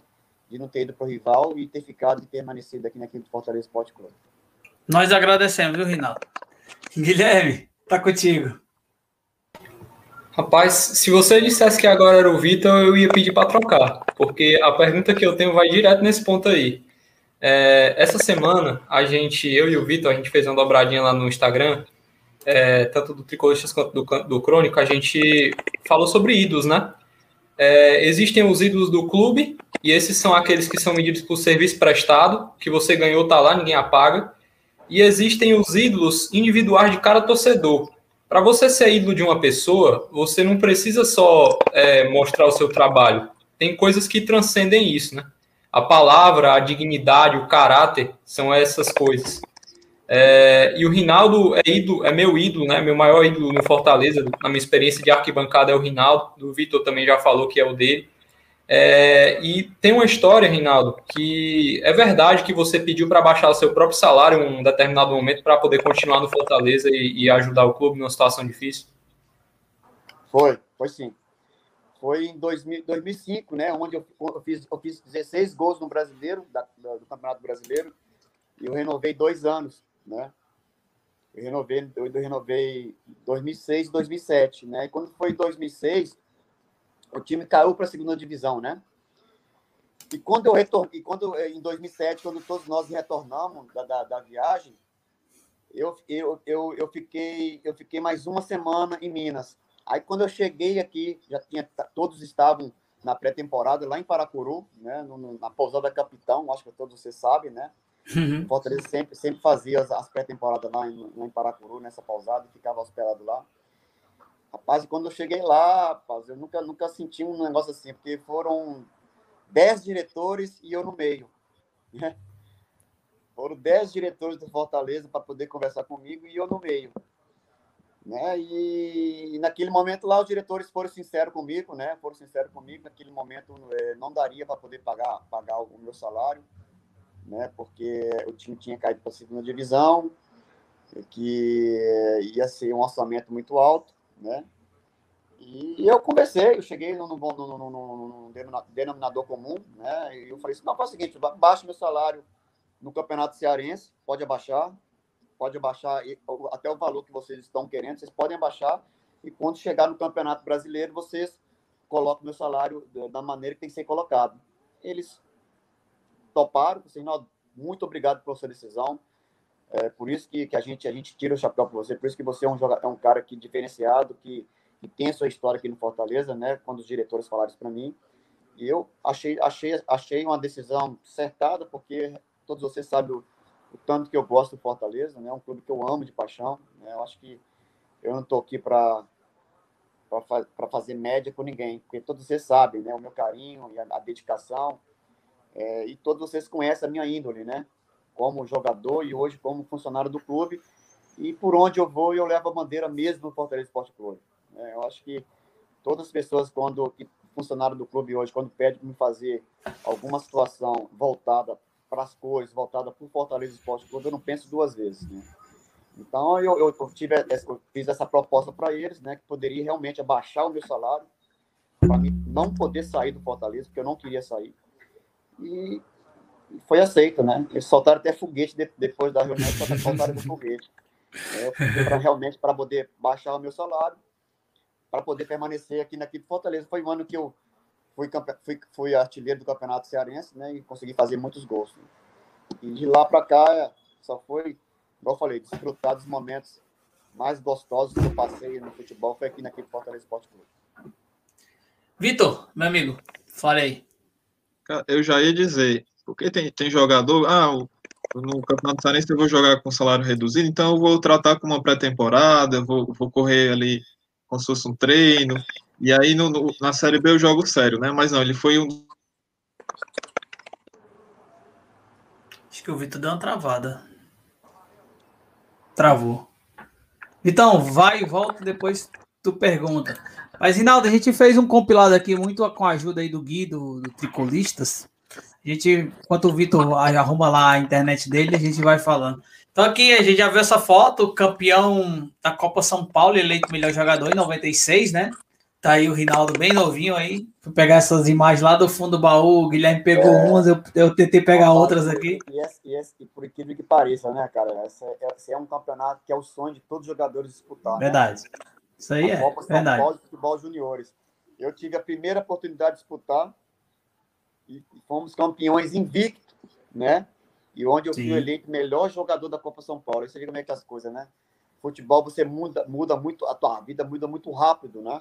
de não ter ido para o rival e ter ficado e permanecido aqui na equipe do Fortaleza Esporte Clube. Nós agradecemos, viu, Rinaldo? [laughs] Guilherme, tá contigo. Rapaz, se você dissesse que agora era o Vitor, eu ia pedir para trocar, porque a pergunta que eu tenho vai direto nesse ponto aí. É, essa semana, a gente, eu e o Vitor, a gente fez uma dobradinha lá no Instagram é, tanto do Tricolistas quanto do, do Crônico, a gente falou sobre ídolos, né? É, existem os ídolos do clube, e esses são aqueles que são medidos por serviço prestado, que você ganhou, tá lá, ninguém apaga. E existem os ídolos individuais de cada torcedor. Para você ser ídolo de uma pessoa, você não precisa só é, mostrar o seu trabalho. Tem coisas que transcendem isso, né? A palavra, a dignidade, o caráter são essas coisas. É, e o Rinaldo é, ídolo, é meu ídolo, né? Meu maior ídolo no Fortaleza, na minha experiência de arquibancada é o Rinaldo. O Vitor também já falou que é o dele. É, e tem uma história, Rinaldo, que é verdade que você pediu para baixar o seu próprio salário em um determinado momento para poder continuar no Fortaleza e, e, ajudar o clube numa situação difícil? Foi, foi sim. Foi em 2000, 2005, né? Onde eu, eu, fiz, eu fiz 16 gols no Brasileiro, da, do Campeonato Brasileiro, e eu renovei dois anos né? Eu renovei, eu renovei 2006 2007, né? E quando foi em 2006, o time caiu para a segunda divisão, né? E quando eu retornei, quando em 2007, quando todos nós retornamos da, da, da viagem, eu, eu, eu, eu, fiquei, eu fiquei mais uma semana em Minas. Aí quando eu cheguei aqui, já tinha todos estavam na pré-temporada lá em Paracuru, né, no, na pousada Capitão, acho que todos vocês sabem, né? Uhum. Fortaleza sempre, sempre fazia as, as pré-temporadas lá em, lá em Paracuru, nessa pausada, e ficava hospedado lá. Rapaz, quando eu cheguei lá, rapaz, eu nunca, nunca senti um negócio assim, porque foram dez diretores e eu no meio. Né? Foram dez diretores do Fortaleza para poder conversar comigo e eu no meio. Né? E, e, naquele momento lá os diretores foram sinceros comigo, né? Foram sinceros comigo. Naquele momento é, não daria para poder pagar pagar o meu salário né? Porque o time tinha caído para a segunda divisão, que ia ser um orçamento muito alto, né? E eu conversei, eu cheguei num, num, denominador comum, né? E eu falei assim, não, faz o seguinte, baixa meu salário no Campeonato Cearense, pode abaixar, pode abaixar até o valor que vocês estão querendo, vocês podem abaixar, e quando chegar no Campeonato Brasileiro, vocês colocam meu salário da maneira que tem que ser colocado. Eles toparam, assim, muito obrigado pela sua decisão, é por isso que, que a, gente, a gente tira o chapéu para você, por isso que você é um, jogador, é um cara que diferenciado, que que tem a sua história aqui no Fortaleza, né? Quando os diretores falaram isso para mim. E eu achei, achei, achei uma decisão acertada, porque todos vocês sabem o, o tanto que eu gosto do Fortaleza, né? É um clube que eu amo de paixão. Né? Eu acho que eu não estou aqui para para fazer média com ninguém, porque todos vocês sabem, né? O meu carinho e a, a dedicação. É, e todos vocês conhecem a minha índole, né? Como jogador e hoje como funcionário do clube. E por onde eu vou, eu levo a bandeira mesmo no Fortaleza Esporte Clube. É, eu acho que todas as pessoas, quando funcionário do clube hoje, quando pede para me fazer alguma situação voltada para as cores, voltada para o Fortaleza Esporte Clube, eu não penso duas vezes. Né? Então, eu, eu, tive, eu fiz essa proposta para eles, né, que poderia realmente abaixar o meu salário, para mim não poder sair do Fortaleza, porque eu não queria sair. E foi aceito, né? Eles soltaram até foguete de, depois da reunião, soltaram do foguete. É, para realmente para poder baixar o meu salário para poder permanecer aqui na equipe Fortaleza. Foi um ano que eu fui, fui, fui artilheiro do Campeonato Cearense, né? E consegui fazer muitos gols. Né? E de lá para cá, só foi, como eu falei, desfrutar dos momentos mais gostosos que eu passei no futebol foi aqui na equipe Fortaleza Esporte Clube. Vitor, meu amigo, falei. Eu já ia dizer, porque tem, tem jogador, ah, no Campeonato Cearense eu vou jogar com salário reduzido, então eu vou tratar com uma pré-temporada, vou, vou correr ali como se fosse um treino. E aí no, no, na Série B eu jogo sério, né? Mas não, ele foi um. Acho que o Vitor deu uma travada. Travou. Então, vai e volta, depois tu pergunta. Mas, Rinaldo, a gente fez um compilado aqui muito com a ajuda aí do Gui, do, do Tricolistas. A gente, enquanto o Vitor arruma lá a internet dele, a gente vai falando. Então aqui a gente já viu essa foto, campeão da Copa São Paulo, eleito melhor jogador em 96, né? Tá aí o Rinaldo bem novinho aí. Fui pegar essas imagens lá do fundo do baú, o Guilherme pegou é, umas, eu, eu tentei pegar outras aqui. E, esse, e, esse, e por incrível que pareça, né, cara? Esse, é, esse é um campeonato que é o sonho de todos os jogadores disputar. Né? Verdade. Né? Isso aí a é. Copa São verdade. Paulo de Futebol Juniores. Eu tive a primeira oportunidade de disputar e fomos campeões invictos, né? E onde eu Sim. fui eleito melhor jogador da Copa São Paulo. Você vê como é que é as coisas, né? Futebol você muda, muda muito, a tua vida muda muito rápido, né?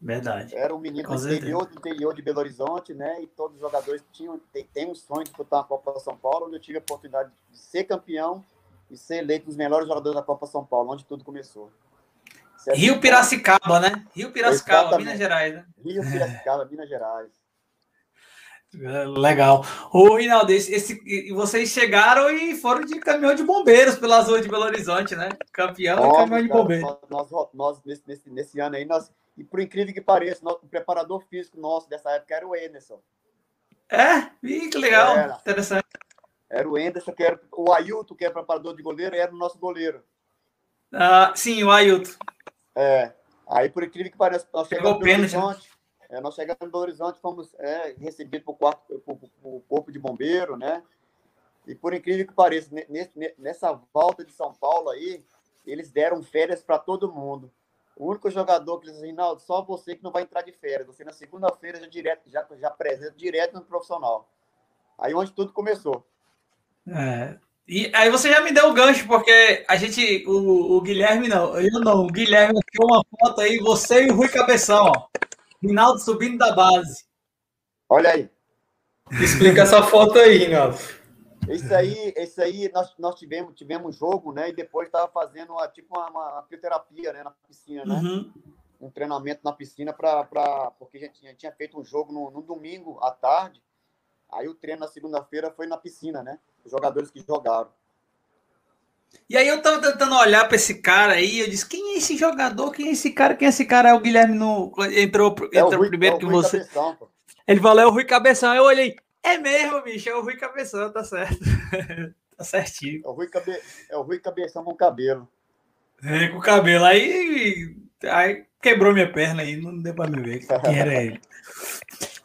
Verdade. Era um menino do interior, do interior de Belo Horizonte, né? E todos os jogadores tinham tem, tem um sonho de disputar a Copa São Paulo, onde eu tive a oportunidade de ser campeão e ser eleito um dos melhores jogadores da Copa São Paulo, onde tudo começou. Rio Piracicaba, né? Rio Piracicaba, Exatamente. Minas Gerais, né? Rio Piracicaba, Minas Gerais. Legal. Ô, Rinaldo, esse, esse, vocês chegaram e foram de caminhão de bombeiros pelas ruas de Belo Horizonte, né? Campeão Óbvio, caminhão de bombeiros. Nós, nós, nesse, nesse, nesse, ano aí, nós, e por incrível que pareça, o preparador físico nosso dessa época era o Anderson. É? Ih, que legal. Era. Interessante. Era o Anderson, que era o Ailton, que é preparador de goleiro, era o nosso goleiro. Ah, sim, o Ailton. É. Aí, por incrível que pareça, nós chegamos Pegou pênalti. Horizonte. É, nós chegamos em Belo Horizonte, fomos é, recebidos por, o Corpo de Bombeiro, né? E por incrível que pareça, nesse, nessa volta de São Paulo aí, eles deram férias para todo mundo. O único jogador que eles disseram, Rinaldo, só você que não vai entrar de férias. Você na segunda-feira já, direto, já, já apresenta direto no profissional. Aí onde tudo começou. É, e aí você já me deu o gancho, porque a gente, o, o Guilherme não, eu não, o Guilherme tirou uma foto aí, você e o Rui Cabeção, ó. Rinaldo subindo da base. Olha aí. Explica essa foto aí, Rinaldo. Esse aí, esse aí nós, nós tivemos, tivemos jogo, né? E depois estava fazendo uma, tipo uma, uma né, na piscina, né? Uhum. Um treinamento na piscina para. Porque a gente, a gente tinha feito um jogo no, no domingo à tarde. Aí o treino na segunda-feira foi na piscina, né? Os jogadores que jogaram. E aí eu tava tentando olhar para esse cara aí, eu disse, quem é esse jogador? Quem é esse cara? Quem é esse cara? É o Guilherme no... entrou, é entrou Rui, primeiro é que você. Cabeção, Ele falou, é o Rui Cabeção. Eu olhei, É mesmo, bicho, é o Rui Cabeção, tá certo. [laughs] tá certinho. É o Rui, Cabe... é o Rui Cabeção com cabelo. É, com cabelo. Aí, aí quebrou minha perna aí, não deu pra me ver quem era ele.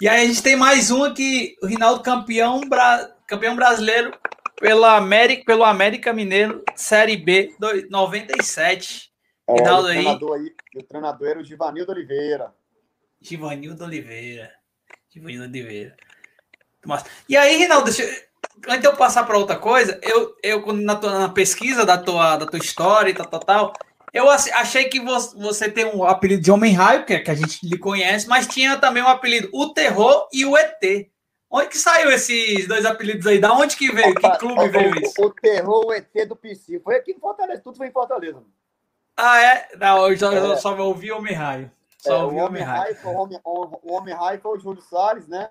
E aí a gente tem mais um aqui, o Rinaldo campeão, bra... campeão brasileiro pela América, pelo América Mineiro, Série B 97. É, Rinaldo o aí. aí. O treinador era o Givanildo Oliveira. Givanildo Oliveira. Givanildo Oliveira. Mas, e aí, Rinaldo, deixa, antes de eu passar para outra coisa, eu, eu na, tua, na pesquisa da tua, da tua história e tal, tal, tal, eu achei que você tem um apelido de Homem-Raio, que, é, que a gente lhe conhece, mas tinha também um apelido, o Terror e o ET. Onde que saiu esses dois apelidos aí? Da onde que veio? Que clube veio isso? O, o Terror, o ET do PC. Foi aqui em Fortaleza, tudo foi em Fortaleza. Ah, é? Não, eu, só, é. eu só ouvi Homem-Raio. Só é, ouvi Homem-Raio. O Homem-Raio foi o Júlio Salles, né?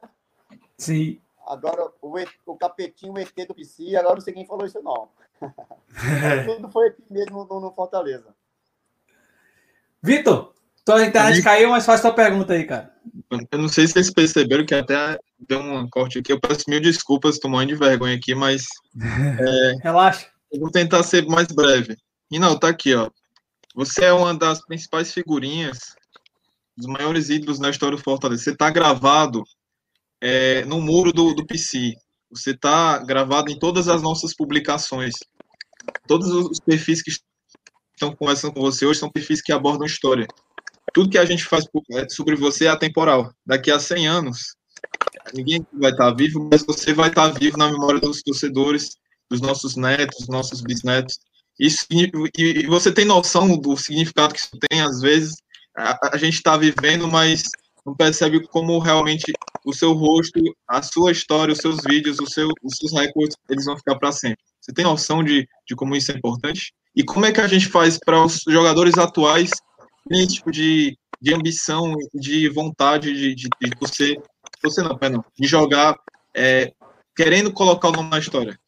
Sim. Agora, o, et, o capetinho, o ET do PC, agora não sei quem falou isso, não. [laughs] tudo foi aqui mesmo no, no Fortaleza. Vitor, tua internet caiu, mas faz tua pergunta aí, cara. Eu não sei se vocês perceberam que até deu um corte aqui. Eu peço mil desculpas, tô morrendo de vergonha aqui, mas. [laughs] É, Relaxa. Eu vou tentar ser mais breve. E não, tá aqui, ó. Você é uma das principais figurinhas, dos maiores ídolos na história do Fortaleza. Você tá gravado é, no muro do, do PC. Você tá gravado em todas as nossas publicações. Todos os perfis que estão conversando com você hoje são perfis que abordam história. Tudo que a gente faz é, sobre você é atemporal. Daqui a 100 anos, ninguém vai estar vivo, mas você vai estar vivo na memória dos torcedores, dos nossos netos, nossos bisnetos. Isso, e, você tem noção do significado que isso tem, às vezes, a, a gente está vivendo, mas não percebe como realmente o seu rosto, a sua história, os seus vídeos, o seu, os seus recordes, eles vão ficar para sempre. Você tem noção de, de como isso é importante? E como é que a gente faz para os jogadores atuais terem tipo de, de ambição, de vontade de, de, de você, você não, não, de jogar é, querendo colocar o nome na história?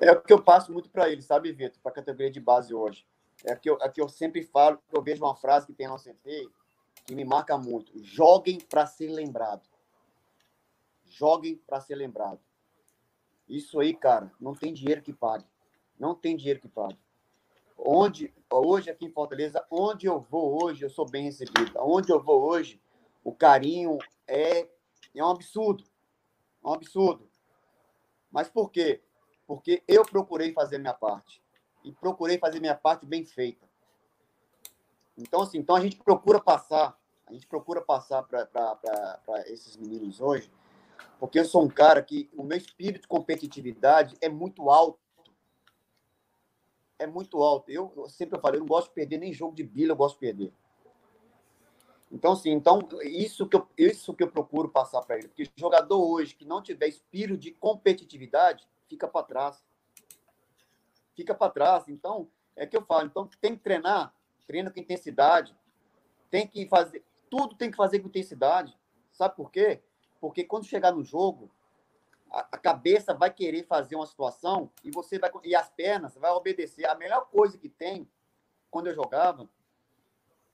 É o que eu passo muito para eles, sabe, Vitor, para a categoria de base hoje. É que eu, é que eu sempre falo, eu vejo uma frase que tem no CT que me marca muito. Joguem para ser lembrado. Joguem para ser lembrado. Isso aí, cara, não tem dinheiro que pague. Não tem dinheiro que pague. Onde, hoje aqui em Fortaleza, onde eu vou hoje, eu sou bem recebido. Onde eu vou hoje, o carinho é, é um absurdo. É um absurdo. Mas por quê? Porque eu procurei fazer minha parte. E procurei fazer minha parte bem feita. Então, assim, então a gente procura passar, a gente procura passar para esses meninos hoje, porque eu sou um cara que o meu espírito de competitividade é muito alto é muito alto. Eu, eu sempre falei, eu não gosto de perder nem jogo de bila, eu gosto de perder. Então, assim, então, isso que eu, isso que eu procuro passar para ele. Porque jogador hoje que não tiver espírito de competitividade, fica para trás. Fica para trás. Então, é que eu falo. Então, tem que treinar, treina com intensidade. Tem que fazer, tudo tem que fazer com intensidade. Sabe por quê? Porque quando chegar no jogo, a, cabeça vai querer fazer uma situação e você vai e as pernas vai obedecer. A melhor coisa que tem quando eu jogava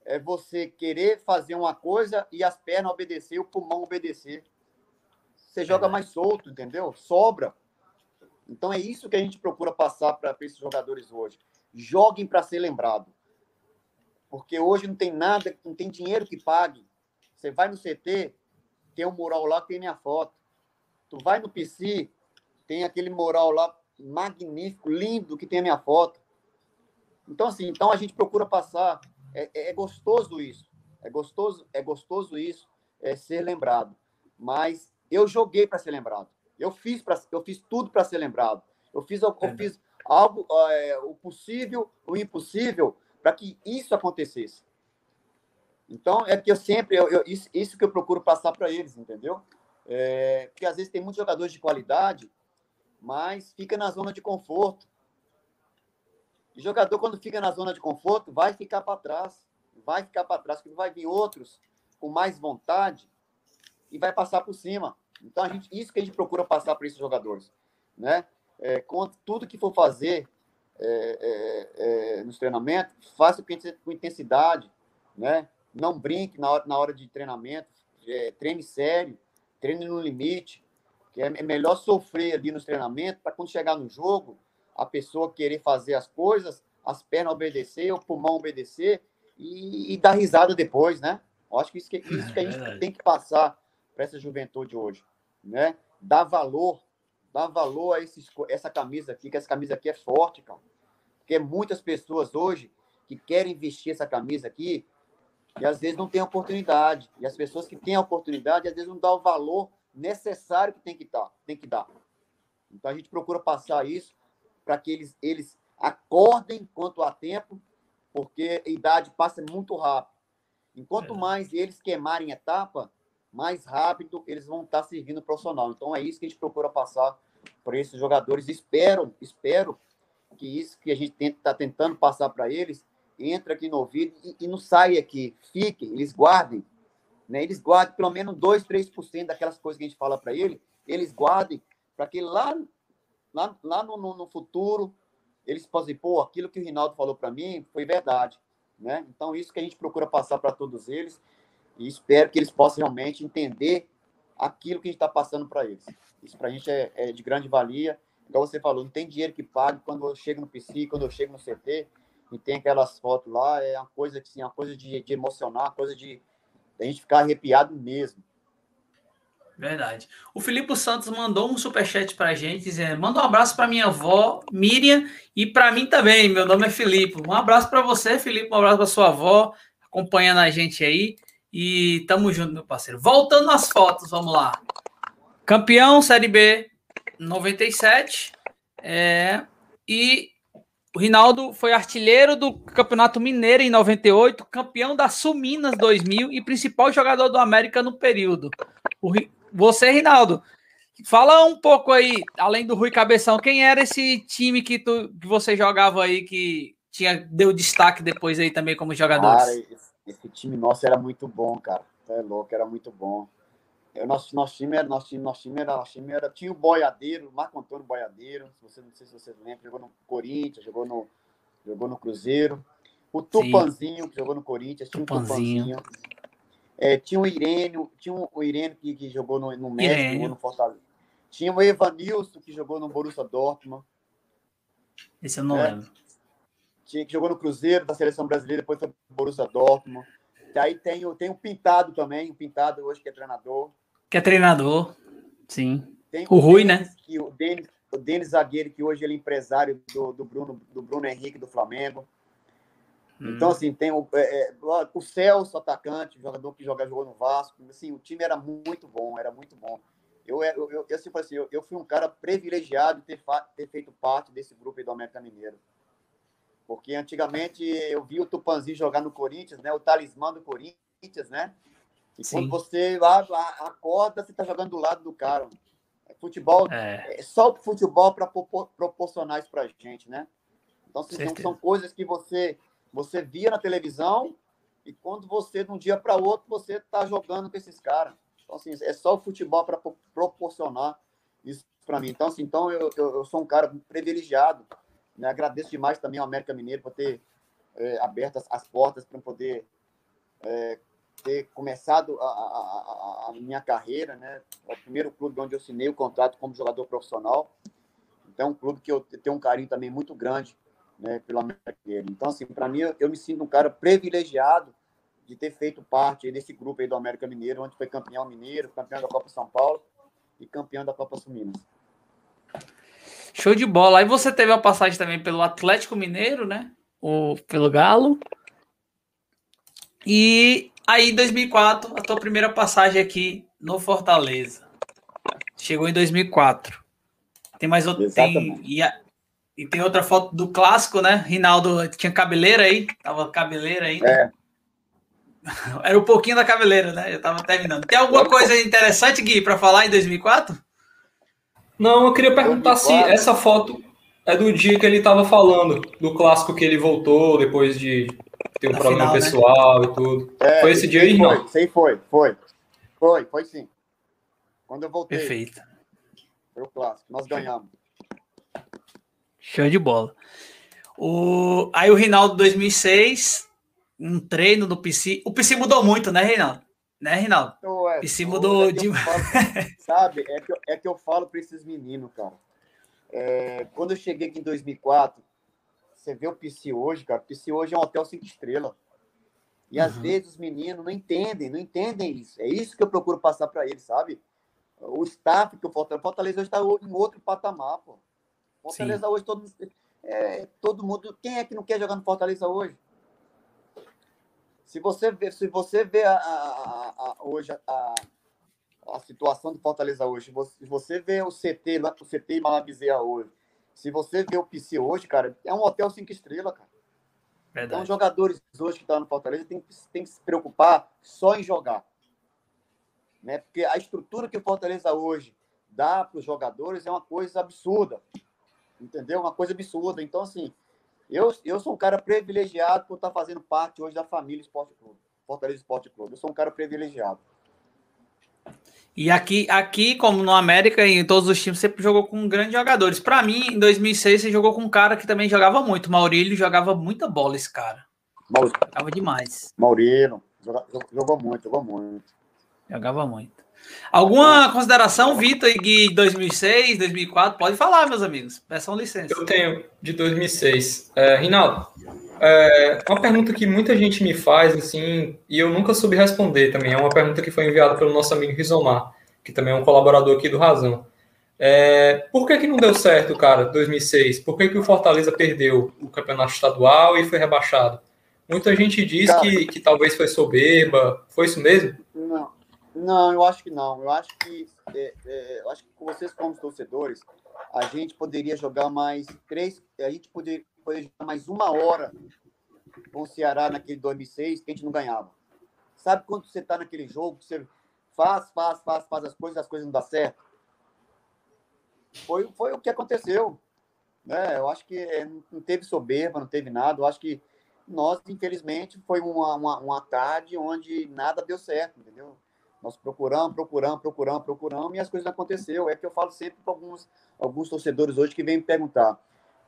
é você querer fazer uma coisa e as pernas obedecer, o pulmão obedecer. Você joga mais solto, entendeu? Sobra. Então é isso que a gente procura passar para esses jogadores hoje. Joguem para ser lembrado. Porque hoje não tem nada, não tem dinheiro que pague. Você vai no CT, tem um mural lá que tem minha foto. Tu vai no PC, tem aquele mural lá magnífico, lindo, que tem a minha foto. Então, assim, então a gente procura passar. É, é, é gostoso isso. É gostoso, é gostoso isso, é ser lembrado. Mas eu joguei para ser lembrado. Eu fiz, pra, eu fiz tudo para ser lembrado. Eu fiz, eu, eu fiz algo, é, o possível, o impossível, para que isso acontecesse. Então, é que eu sempre, eu, eu, isso, isso que eu procuro passar para eles, entendeu? É, porque às vezes tem muitos jogadores de qualidade, mas fica na zona de conforto. O jogador, quando fica na zona de conforto, vai ficar para trás. Vai ficar para trás, porque vai vir outros com mais vontade e vai passar por cima. Então, a gente, isso que a gente procura passar para esses jogadores. Né? É, com tudo que for fazer é, é, é nos treinamentos, faça com intensidade. Né? Não brinque na hora, na hora de treinamento, é, treine sério treine no limite, que é, é melhor sofrer ali nos treinamentos para quando chegar no jogo, a pessoa querer fazer as coisas, as pernas obedecer, o pulmão obedecer e, e dar risada depois, né? Eu acho que isso que, isso que a gente tem que passar para essa juventude hoje, né? Dar valor, dar valor a esse, essa camisa aqui, que essa camisa aqui é forte, cara. Porque muitas pessoas hoje que querem vestir essa camisa aqui e às vezes não tem oportunidade. E as pessoas que têm a oportunidade, às vezes não dão o valor necessário que tem que dar, tem que dar. Então a gente procura passar isso para que eles, eles acordem enquanto há tempo, porque a idade passa muito rápido. Enquanto é. mais eles queimarem etapa, mais rápido eles vão estar servindo o profissional. Então é isso que a gente procura passar para esses jogadores. Espero, espero que isso que a gente está tentando passar para eles entre aqui no ouvido e, e não saia aqui. Fiquem, eles guardem. Né? Eles guardem pelo menos 2, 3% daquelas coisas que a gente fala para ele, eles guardem para que lá, lá, lá no, no, no futuro eles possam dizer, pô, aquilo que o Rinaldo falou para mim foi verdade. Né? Então, isso que a gente procura passar para todos eles e espero que eles possam realmente entender aquilo que a gente está passando para eles. Isso para a gente é, é, de grande valia. Igual você falou, não tem dinheiro que pague quando eu chego no PC, quando eu chego no CT, e tem aquelas fotos lá, é uma coisa que sim, uma coisa de, de emocionar, uma coisa de, de a gente ficar arrepiado mesmo. Verdade. O Filipe Santos mandou um superchat para a gente, dizendo: manda um abraço para minha avó, Miriam, e para mim também. Meu nome é Filipe. Um abraço para você, Filipe. Um abraço para sua avó, acompanhando a gente aí. E tamo junto, meu parceiro. Voltando às fotos, vamos lá. Campeão Série B 97. É, e o Rinaldo foi artilheiro do Campeonato Mineiro em 98, campeão da Suminas 2000 e principal jogador do América no período. O, você, Rinaldo, fala um pouco aí, além do Rui Cabeção, quem era esse time que, tu, que você jogava aí que tinha deu destaque depois aí também como jogador? Cara, esse, esse, time nosso era muito bom, cara. É louco, era muito bom. Eu, nosso, nosso time era, nosso time, nosso time era, nosso time era, tinha o Boiadeiro, Marco Antônio Boiadeiro, você, não sei se vocês lembram, jogou no Corinthians, jogou no, jogou no Cruzeiro. O Tupanzinho, Sim. que jogou no Corinthians, tinha Tupanzinho. um Tupanzinho. É, tinha o Irênio, tinha o Irênio que, que jogou no, no México, no Fortaleza. Tinha o Evanilson, que jogou no Borussia Dortmund. Esse eu não é. lembro. Tinha, que jogou no Cruzeiro, da Seleção Brasileira, depois foi pro Borussia Dortmund. E aí tem, tem o Pintado também, o Pintado hoje que é treinador que é treinador, sim. Tem o, o Rui, né? Que, o Denis, o Denis Zagueiro, que hoje ele é empresário do, do, Bruno, do Bruno Henrique do Flamengo. Hum. Então, assim, tem o, é, é, o Celso, atacante, jogador que joga, jogou no Vasco. Assim, o time era muito bom, era muito bom. Eu, eu, eu, eu, assim, eu, eu fui um cara privilegiado de ter, ter feito parte desse grupo do América Mineiro. Porque antigamente eu vi o Tupanzi jogar no Corinthians, né? O talismã do Corinthians, né? E Sim. quando você acorda, você está jogando do lado do cara. É futebol, é, é só o futebol para proporcionar isso para a gente, né? Então, assim, são, são coisas que você, você via na televisão e quando você, de um dia para outro, você está jogando com esses caras. Então, assim, é só o futebol para proporcionar isso para mim. Então, assim, então eu, eu, eu, sou um cara privilegiado. Né? Agradeço demais também ao América Mineiro por ter é, aberto as, as portas para poder é, ter começado a, a, a, minha carreira, né? É o primeiro clube onde eu assinei o contrato como jogador profissional. Então, é um clube que eu tenho um carinho também muito grande, né, pela Então, assim, para mim, eu, eu, me sinto um cara privilegiado de ter feito parte desse grupo aí do América Mineiro, onde foi campeão mineiro, campeão da Copa São Paulo e campeão da Copa Suminas. Show de bola. Aí você teve a passagem também pelo Atlético Mineiro, né? Ou pelo Galo. E Aí, em 2004, a tua primeira passagem aqui no Fortaleza. Chegou em 2004. Tem mais outra. Tem, e, e, tem outra foto do clássico, né? Rinaldo tinha cabeleira aí. Tava cabeleira ainda. É. [laughs] Era um pouquinho da cabeleira, né? Eu tava terminando. Tem alguma coisa interessante, Gui, para falar em 2004? Não, eu queria perguntar 2004. se essa foto é do dia que ele estava falando, do clássico que ele voltou depois de tem um problema final, né? pessoal né? e tudo. É, foi esse dia aí, não? Sim, foi, foi. Foi, foi sim. Quando eu voltei. Perfeito. Foi o clássico, nós ganhamos. Show de bola. O... Aí o Reinaldo 2006, um treino no PC. O PC mudou muito, né, Reinaldo? Né, Rinaldo? Ué, em cima do. É falo, [laughs] sabe, é que, eu, é que eu falo para esses meninos, cara. É, quando eu cheguei aqui em 2004, você vê o PC hoje, cara. O PC hoje é um hotel cinco estrelas. E uhum. às vezes os meninos não entendem, não entendem isso. É isso que eu procuro passar para eles, sabe? O staff que o Fortaleza, Fortaleza hoje está em outro patamar, pô. Fortaleza Sim. hoje todo, é, todo mundo. Quem é que não quer jogar no Fortaleza hoje? Se você vê, se você vê a, a, a, hoje a, a situação do Fortaleza hoje, se você vê o CT, o CT Malabizea hoje, se você vê o PC hoje, cara, é um hotel cinco estrelas, cara. Verdade. Então, jogadores hoje que estão no Fortaleza tem, tem que se preocupar só em jogar. Né? Porque a estrutura que o Fortaleza hoje dá para os jogadores é uma coisa absurda. Entendeu? Uma coisa absurda. Então, assim, eu, eu sou um cara privilegiado por estar fazendo parte hoje da família Esporte Clube, Fortaleza Esporte Clube. Eu sou um cara privilegiado. E aqui, aqui, como no América e em todos os times, sempre jogou com grandes jogadores. Para mim, em 2006, você jogou com um cara que também jogava muito. Maurílio jogava muita bola, esse cara. Maurílio. Jogava demais. Maurílio, jogou muito, jogou muito. Jogava muito. Alguma consideração, Vitor, de 2006, 2004? Pode falar, meus amigos. Peçam licença. Eu tenho de 2006. É, Rinaldo, é uma pergunta que muita gente me faz, assim, e eu nunca soube responder também. É uma pergunta que foi enviada pelo nosso amigo Rizomar, que também é um colaborador aqui do Razão. É, por que, que não deu certo, cara, 2006? Por que, que o Fortaleza perdeu o campeonato estadual e foi rebaixado? Muita gente diz cara, que, que talvez foi soberba. Foi isso mesmo? Não. Não, eu acho que não. Eu acho que, é, é, eu acho que com vocês como torcedores, a gente poderia jogar mais três, a gente poderia, poderia jogar mais uma hora com o Ceará naquele 2006 que a gente não ganhava. Sabe quando você está naquele jogo, você faz, faz, faz, faz as coisas, as coisas não dão certo? Foi, foi o que aconteceu. Né? Eu acho que é, não teve soberba, não teve nada. Eu acho que nós, infelizmente, foi uma, uma, uma tarde onde nada deu certo, entendeu? Nós procuramos, procuramos, procuramos, procuramos e as coisas não aconteceram. É que eu falo sempre para alguns, alguns torcedores hoje que vêm me perguntar.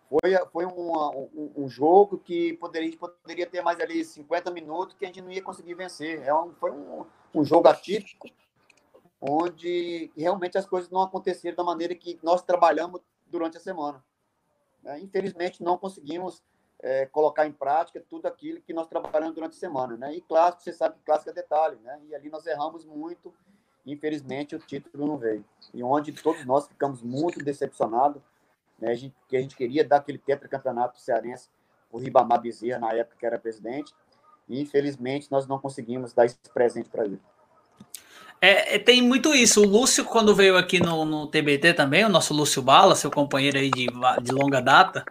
Foi, foi um, um, jogo que poderia, poderia ter mais ali 50 minutos que a gente não ia conseguir vencer. É um, foi um, um jogo atípico, onde realmente as coisas não aconteceram da maneira que nós trabalhamos durante a semana. É, infelizmente, não conseguimos é, colocar em prática tudo aquilo que nós trabalhamos durante a semana, né? E clássico, você sabe que clássico é detalhe, né? E ali nós erramos muito, infelizmente o título não veio. E onde todos nós ficamos muito decepcionados, né? A gente, que a gente queria dar aquele tetracampeonato cearense, o Ribamar Bezerra, na época que era presidente, e infelizmente nós não conseguimos dar esse presente para ele. É, é, tem muito isso. O Lúcio, quando veio aqui no, no TBT também, o nosso Lúcio Bala, seu companheiro aí de, de longa data,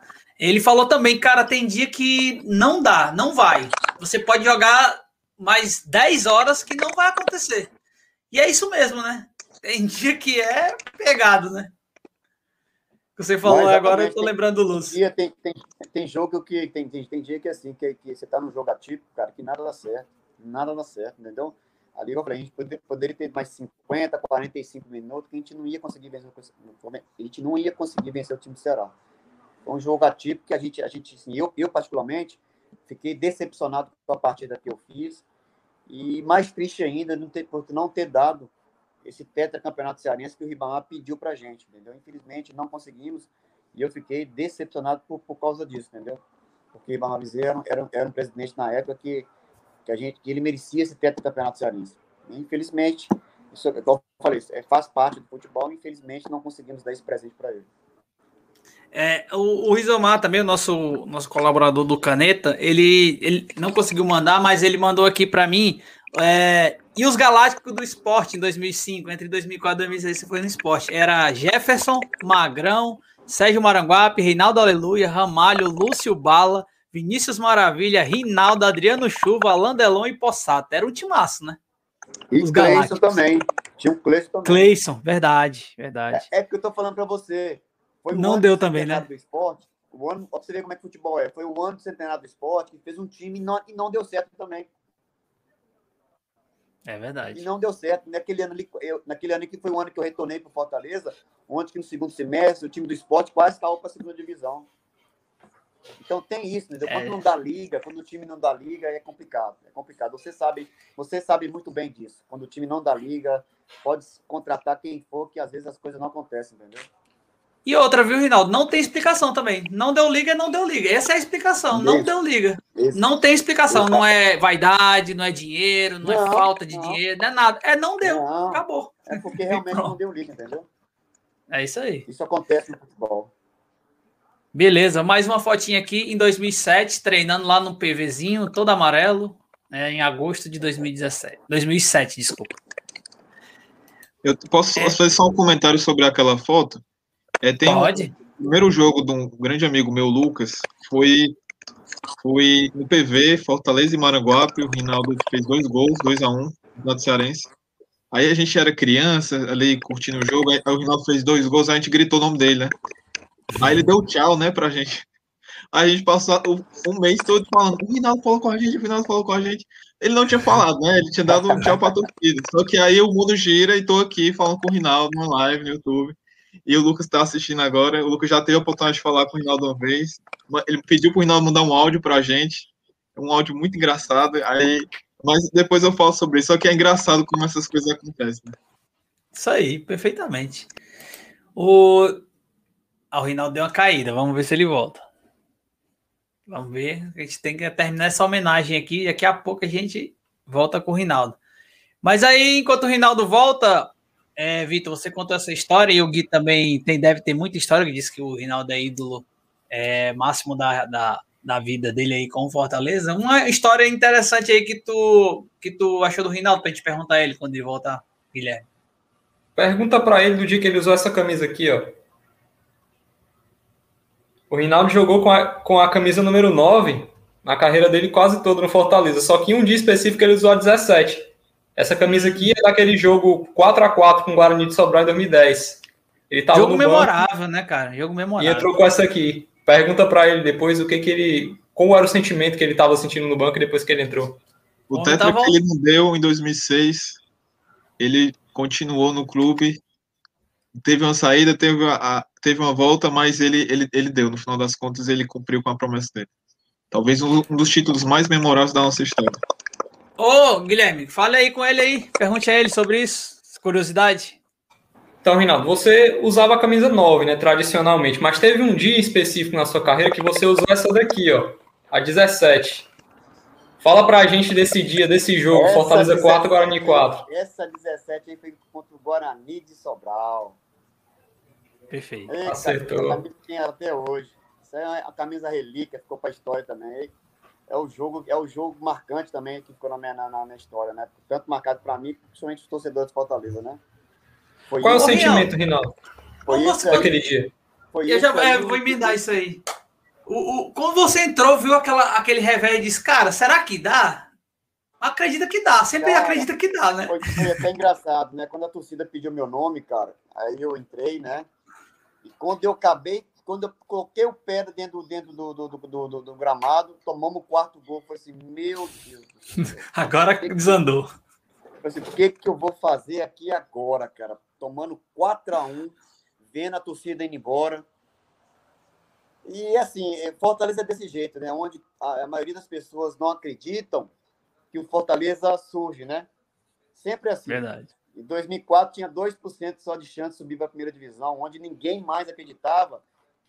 ele falou também, cara, tem dia que não dá, não vai. Você pode jogar mais 10 horas que não vai acontecer. E é isso mesmo, né? Tem dia que é pegado, né? Você falou agora, eu tô lembrando do Lúcio. Tem, tem, tem jogo que tem, tem, tem dia que é assim, que, que você tá no jogo ativo, cara, que nada dá certo. Nada dá certo, entendeu? Ali eu falei, a gente poder, poderia ter mais 50, 45 minutos que a gente não ia conseguir vencer. A gente não ia conseguir vencer o time do Ceará. Um jogo atípico que a gente, a gente assim, eu, eu particularmente, fiquei decepcionado com a partida que eu fiz e mais triste ainda não ter, por não ter dado esse tetracampeonato cearense que o Ribamar pediu para gente, entendeu? Infelizmente não conseguimos e eu fiquei decepcionado por, por causa disso, entendeu? Porque o Ribamar Vizera era, era um presidente na época que, que, a gente, que ele merecia esse tetracampeonato cearense. E, infelizmente, isso, como eu falei, é, faz parte do futebol infelizmente não conseguimos dar esse presente para ele. É, o, o Rizomar também, o nosso, nosso colaborador do Caneta, ele, ele não conseguiu mandar, mas ele mandou aqui para mim. É, e os Galácticos do Esporte em 2005, entre 2004 e 2006, você foi no esporte. Era Jefferson, Magrão, Sérgio Maranguape, Reinaldo Aleluia, Ramalho, Lúcio Bala, Vinícius Maravilha, Rinaldo, Adriano Chuva, Alain Delon e Possato. Era um timaço, né? E os Cleison também. Tinha o Cleison também. Cleison, verdade, verdade. É, é que eu tô falando para você. Foi não deu também, né? Do esporte, o ano, pra você ver como é que futebol é. Foi o ano do centenário do esporte que fez um time e não, e não deu certo também. É verdade. E não deu certo. Naquele ano, ali, eu, naquele ano que foi o ano que eu retornei para Fortaleza, onde que no segundo semestre o time do esporte quase caiu para a segunda divisão. Então tem isso, entendeu? Quando é. não dá liga, quando o time não dá liga, é complicado. É complicado. Você sabe, você sabe muito bem disso. Quando o time não dá liga, pode contratar quem for, que às vezes as coisas não acontecem, entendeu? E outra, viu, Rinaldo? Não tem explicação também. Não deu liga, não deu liga. Essa é a explicação. Isso. Não deu liga. Isso. Não tem explicação. Não é vaidade, não é dinheiro, não, é não é falta de não. dinheiro, não é nada. É não deu. Não. Acabou. É porque realmente não deu liga, entendeu? É isso aí. Isso acontece no futebol. Beleza, mais uma fotinha aqui em 2007, treinando lá no PVzinho, todo amarelo, né, em agosto de 2017. 2007, desculpa. Eu posso, é. fazer só um comentário sobre aquela foto? É, tem Pode. Um, o primeiro jogo de um grande amigo meu, Lucas, foi, foi no PV, Fortaleza e Maranguape, o Rinaldo fez dois gols, 2 a 1 um, no Cearense. Aí a gente era criança, ali curtindo o jogo, aí o Rinaldo fez dois gols, a gente gritou o nome dele, né? Aí ele deu tchau, né, pra gente. Aí a gente passou um mês todo falando, o Rinaldo falou com a gente, o Rinaldo falou com a gente. Ele não tinha falado, né? Ele tinha dado um tchau pra torcida. Só que aí o mundo gira e tô aqui falando com o Rinaldo no live no YouTube. E o Lucas tá assistindo agora. O Lucas já teve a oportunidade de falar com o Rinaldo uma vez. Ele pediu pro Rinaldo mandar um áudio pra gente. Um áudio muito engraçado. Aí, mas depois eu falo sobre isso. Só que é engraçado como essas coisas acontecem. Isso aí, perfeitamente. O ah, o Rinaldo deu uma caída. Vamos ver se ele volta. Vamos ver. A gente tem que terminar essa homenagem aqui. Daqui a pouco a gente volta com o Rinaldo. Mas aí, enquanto o Rinaldo volta, é, Vitor, você contou essa história e o Gui também tem, deve ter muita história que diz que o Rinaldo é ídolo é, máximo da, da, da vida dele aí com o Fortaleza. Uma história interessante aí que tu, que tu achou do Rinaldo, pra gente perguntar a ele quando ele voltar, Guilherme. Pergunta para ele do dia que ele usou essa camisa aqui, ó. O Rinaldo jogou com a, com a camisa número 9 na carreira dele quase todo no Fortaleza, só que em um dia específico ele usou a 17. Essa camisa aqui é daquele jogo 4 a 4 com o Guarani de Sobral em 2010. Ele tava Jogo memorável, banco, né, cara? Jogo memorável. E entrou com essa aqui. Pergunta para ele depois o que que ele, como era o sentimento que ele estava sentindo no banco depois que ele entrou. O tetra tava... que ele não deu em 2006, ele continuou no clube teve uma saída, teve, a, teve uma volta, mas ele, ele, ele deu. No final das contas, ele cumpriu com a promessa dele. Talvez um, um dos títulos mais memoráveis da nossa história. Ô, Guilherme, fale aí com ele aí. Pergunte a ele sobre isso. Curiosidade. Então, Rinaldo, você usava a camisa 9, né, tradicionalmente, mas teve um dia específico na sua carreira que você usou essa daqui, ó, a 17. Fala pra gente desse dia, desse jogo, essa Fortaleza 17, 4, Guarani 4. Essa 17 aí foi contra o Guarani de Sobral. Perfeito. Eita, Acertou. A camisa tinha até hoje. Isso é a camisa relíquia, ficou para a história também. É o jogo, é o jogo marcante também que ficou na minha, na, na minha história, né? Tanto marcado para mim, principalmente os torcedores de Fortaleza, né? Foi Qual é o sentimento, Rinaldo? Foi isso daquele dia. Foi eu já é, vou emendar isso aí. O, o, quando você entrou, viu aquela, aquele revés e disse, cara, será que dá? Acredita que dá, sempre cara, acredita que dá, né? Foi, foi até engraçado, né? Quando a torcida pediu meu nome, cara, aí eu entrei, né? E quando eu acabei, quando eu coloquei o pé dentro, dentro do, do, do, do, do gramado, tomamos o quarto gol. Falei assim, meu Deus. [laughs] agora que, desandou. Falei assim, o que, que eu vou fazer aqui agora, cara? Tomando 4 a 1 vendo a torcida indo embora. E assim, é, Fortaleza é desse jeito, né? Onde a, a maioria das pessoas não acreditam que o Fortaleza surge, né? Sempre assim. Verdade. Em 2004 tinha 2% só de chance de subir para a primeira divisão, onde ninguém mais acreditava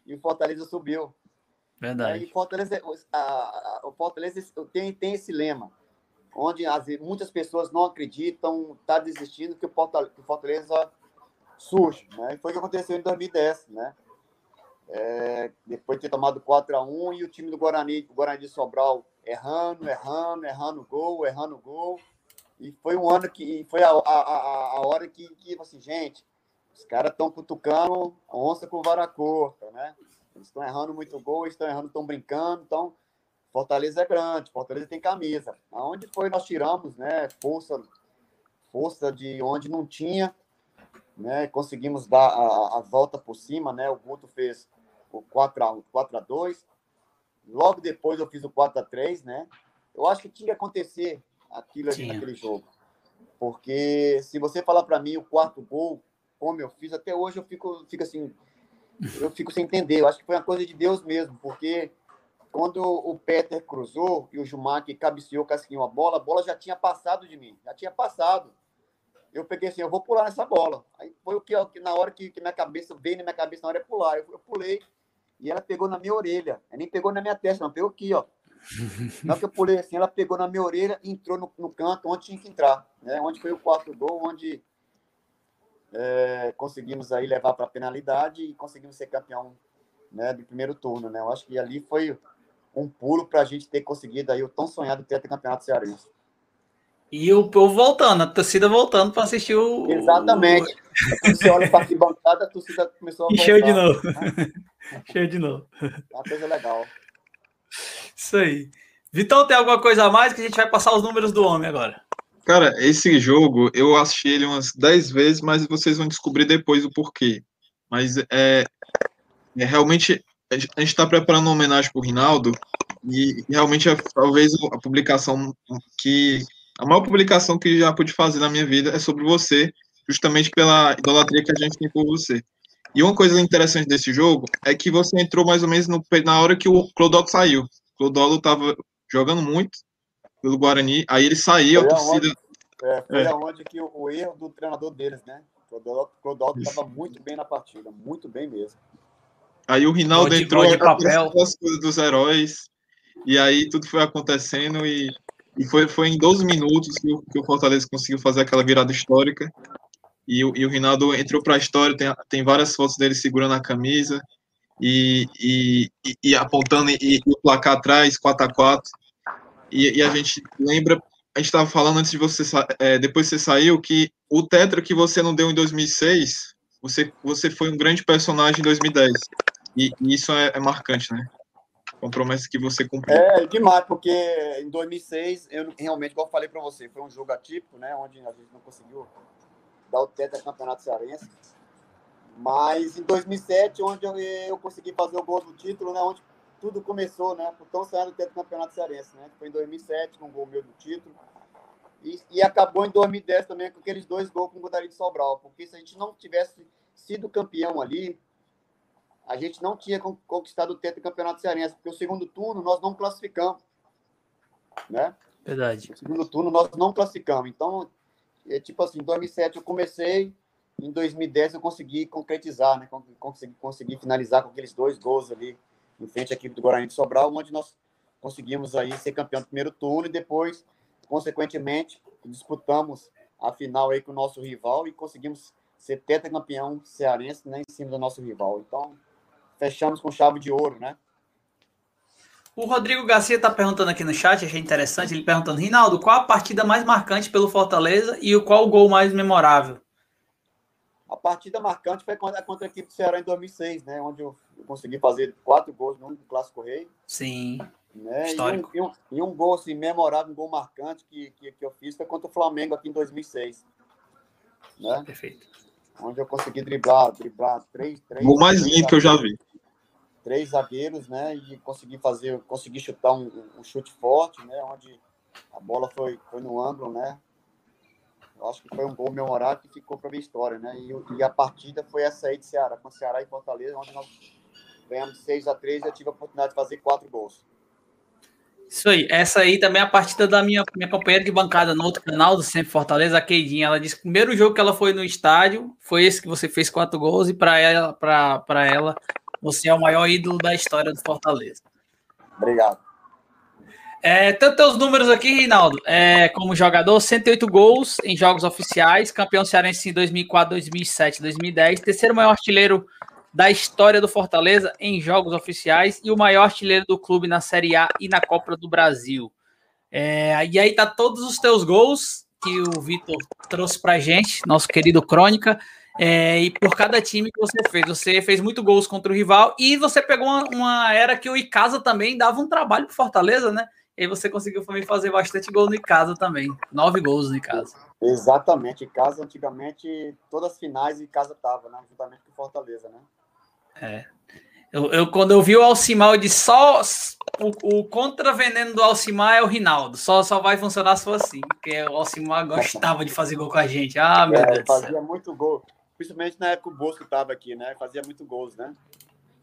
e o Fortaleza subiu. Verdade. E Fortaleza, a, a, o Fortaleza tem, tem esse lema, onde as, muitas pessoas não acreditam, tá desistindo que o Fortaleza, que o Fortaleza surge. Né? Foi o que aconteceu em 2010, né? É, depois de ter tomado 4 a 1 e o time do Guarani, o Guarani de Sobral errando, errando, errando gol, errando gol. E foi um ano que foi a, a, a, a hora que, que assim, gente, os caras estão cutucando onça com vara curta, né? Eles estão errando muito gol, estão errando, estão brincando, então Fortaleza é grande, Fortaleza tem camisa. Aonde foi nós tiramos, né? Força, força de onde não tinha, né? Conseguimos dar a, a volta por cima, né? O Guto fez o 4 a 4 a 2. Logo depois eu fiz o 4 a 3, né? Eu acho que tinha que acontecer aquilo ali naquele jogo. Porque se você falar para mim o quarto gol, como eu fiz, até hoje eu fico, fico assim, eu fico sem entender. Eu acho que foi uma coisa de Deus mesmo, porque quando o Peter cruzou e o Schumacher cabeceou, casquinhou a bola, a bola já tinha passado de mim, já tinha passado. Eu peguei assim, eu vou pular nessa bola. Aí foi o que, na hora que, que minha cabeça veio na minha cabeça, na hora de pular. Eu, eu pulei e ela pegou na minha orelha. Ela nem pegou na minha testa, não, pegou aqui, ó. Na hora que eu pulei assim, ela pegou na minha orelha e entrou no, no canto onde tinha que entrar, né? Onde foi o quarto gol, onde é, conseguimos aí levar para a penalidade e conseguimos ser campeão né, do primeiro turno, né? Eu acho que ali foi um pulo para a gente ter conseguido aí o tão sonhado campeonato cearense. E o povo voltando, a torcida voltando para assistir o. Exatamente. Quando você olha para a bancada, a torcida começou a voltar. Cheio de novo. Né? [laughs] Cheio de novo. É uma coisa legal. Isso aí. Vitão, tem alguma coisa a mais que a gente vai passar os números do homem agora? Cara, esse jogo eu assisti ele umas 10 vezes, mas vocês vão descobrir depois o porquê. Mas é, é realmente a gente está preparando uma homenagem para o Rinaldo e realmente é talvez a publicação que a maior publicação que já pude fazer na minha vida é sobre você, justamente pela idolatria que a gente tem por você. E uma coisa interessante desse jogo é que você entrou mais ou menos no, na hora que o Clodolo saiu. O Clodolo estava jogando muito pelo Guarani, aí ele saiu, foi a torcida. Aonde, é, foi é. aonde que o, o, erro do treinador deles, né? O Clodolo estava muito bem na partida, muito bem mesmo. Aí o Rinaldo entrou de papel. as coisas dos heróis, e aí tudo foi acontecendo e, e foi, foi em 12 minutos que o, que o Fortaleza conseguiu fazer aquela virada histórica. E, e o Rinaldo entrou para a história, tem, tem várias fotos dele segurando a camisa e, e, e apontando e, e, o placar atrás, 4 a 4 e, e a gente lembra, a gente estava falando antes de você, é, depois você saiu, que o Tetra que você não deu em 2006, você, você foi um grande personagem em 2010. E, e isso é, é, marcante, né? Uma promessa que você cumpriu. É, demais, porque em 2006, eu realmente, igual eu falei para você, foi um jogo atípico, né? Onde a gente não conseguiu dar o teto campeonato cearense. Mas em 2007, onde eu, eu consegui fazer o gol do título, né? Onde tudo começou, né? Por tão saindo do teto campeonato cearense, né? Foi em 2007, com o gol meu do título. E, e, acabou em 2010 também com aqueles dois gols com o Godari de Sobral. Porque se a gente não tivesse sido campeão ali, a gente não tinha conquistado o teto do campeonato cearense. Porque o segundo turno nós não classificamos. Né? Verdade. No segundo turno nós não classificamos. Então, é tipo assim, em 2007 eu comecei, em 2010 eu consegui concretizar, né? Consegui, consegui finalizar com aqueles dois gols ali em frente à equipe do Guarani de Sobral, onde nós conseguimos aí ser campeão do primeiro turno e depois, consequentemente, disputamos a final aí com o nosso rival e conseguimos ser tetracampeão cearense né, em cima do nosso rival. Então, fechamos com chave de ouro, né? O Rodrigo Garcia está perguntando aqui no chat, achei interessante, ele perguntando, Rinaldo, qual a partida mais marcante pelo Fortaleza e qual o gol mais memorável? A partida marcante foi contra, contra a equipe do Ceará em 2006, né? Onde eu consegui fazer quatro gols no Clássico Rei. Sim, né? histórico. E um, e, um, e um, gol assim, memorável, um gol marcante que, que, que eu fiz foi contra o Flamengo aqui em 2006. Né? Perfeito. Onde eu consegui driblar, driblar três... três o mais lindo que eu já vi três zagueiros, né? E consegui fazer, consegui chutar um, um, chute forte, né? Onde a bola foi, foi no ângulo, né? Eu acho que foi um gol memorável que ficou para a minha história, né? E, e, a partida foi essa aí de Ceará, com Ceará e Fortaleza, onde nós ganhamos 6 a 3 e eu tive a oportunidade de fazer quatro gols. Isso aí, essa aí também é a partida da minha, minha companheira de bancada no outro canal do Sempre Fortaleza, a Keidinha. Ela disse que o primeiro jogo que ela foi no estádio foi esse que você fez quatro gols, e para ela, para ela você é o maior ídolo da história do Fortaleza. Obrigado. É, tanto teus números aqui, Rinaldo, é, como jogador, 108 gols em jogos oficiais, campeão cearense em 2004, 2007, 2010, terceiro maior artilheiro da história do Fortaleza em jogos oficiais e o maior artilheiro do clube na Série A e na Copa do Brasil. É, e aí tá todos os teus gols que o Vitor trouxe pra gente, nosso querido Crônica. É, e por cada time que você fez, você fez muito gols contra o rival e você pegou uma, uma era que o Icasa também dava um trabalho para Fortaleza, né? E você conseguiu também fazer bastante gol no Icasa também. Nove gols no Icasa. Exatamente. Icasa, antigamente, todas as finais Icasa tava, né? Juntamente com Fortaleza, né? É. Eu, eu, quando eu vi o Alcimar, eu disse só o, o contra-veneno do Alcimar é o Rinaldo. Só, só vai funcionar se for assim. Porque o Alcimar gostava de fazer gol com a gente. Ah, meu é, Deus. Fazia muito gol principalmente na época o Bosco estava aqui, né? Fazia muito gols, né?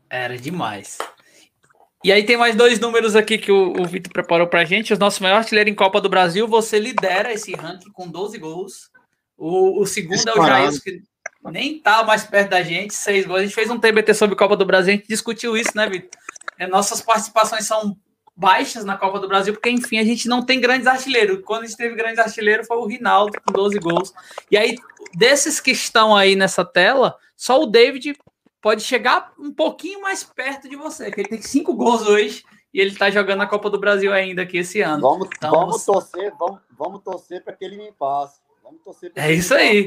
Era demais. E aí tem mais dois números aqui que o, o Vitor preparou pra gente. Os nossos maiores artilheiros em Copa do Brasil, você lidera esse ranking com 12 gols. O, o segundo é o Jair, que nem tá mais perto da gente, seis gols. A gente fez um TBT sobre Copa do Brasil, a gente discutiu isso, né, Vitor? É, nossas participações são baixas na Copa do Brasil, porque, enfim, a gente não tem grandes artilheiros. Quando a gente teve grandes artilheiros foi o Rinaldo, com 12 gols. E aí, desses que estão aí nessa tela, só o David pode chegar um pouquinho mais perto de você, que ele tem cinco gols hoje e ele está jogando na Copa do Brasil ainda aqui esse ano. Vamos, então, vamos torcer, vamos, vamos torcer para que ele me passe. Vamos torcer é isso aí.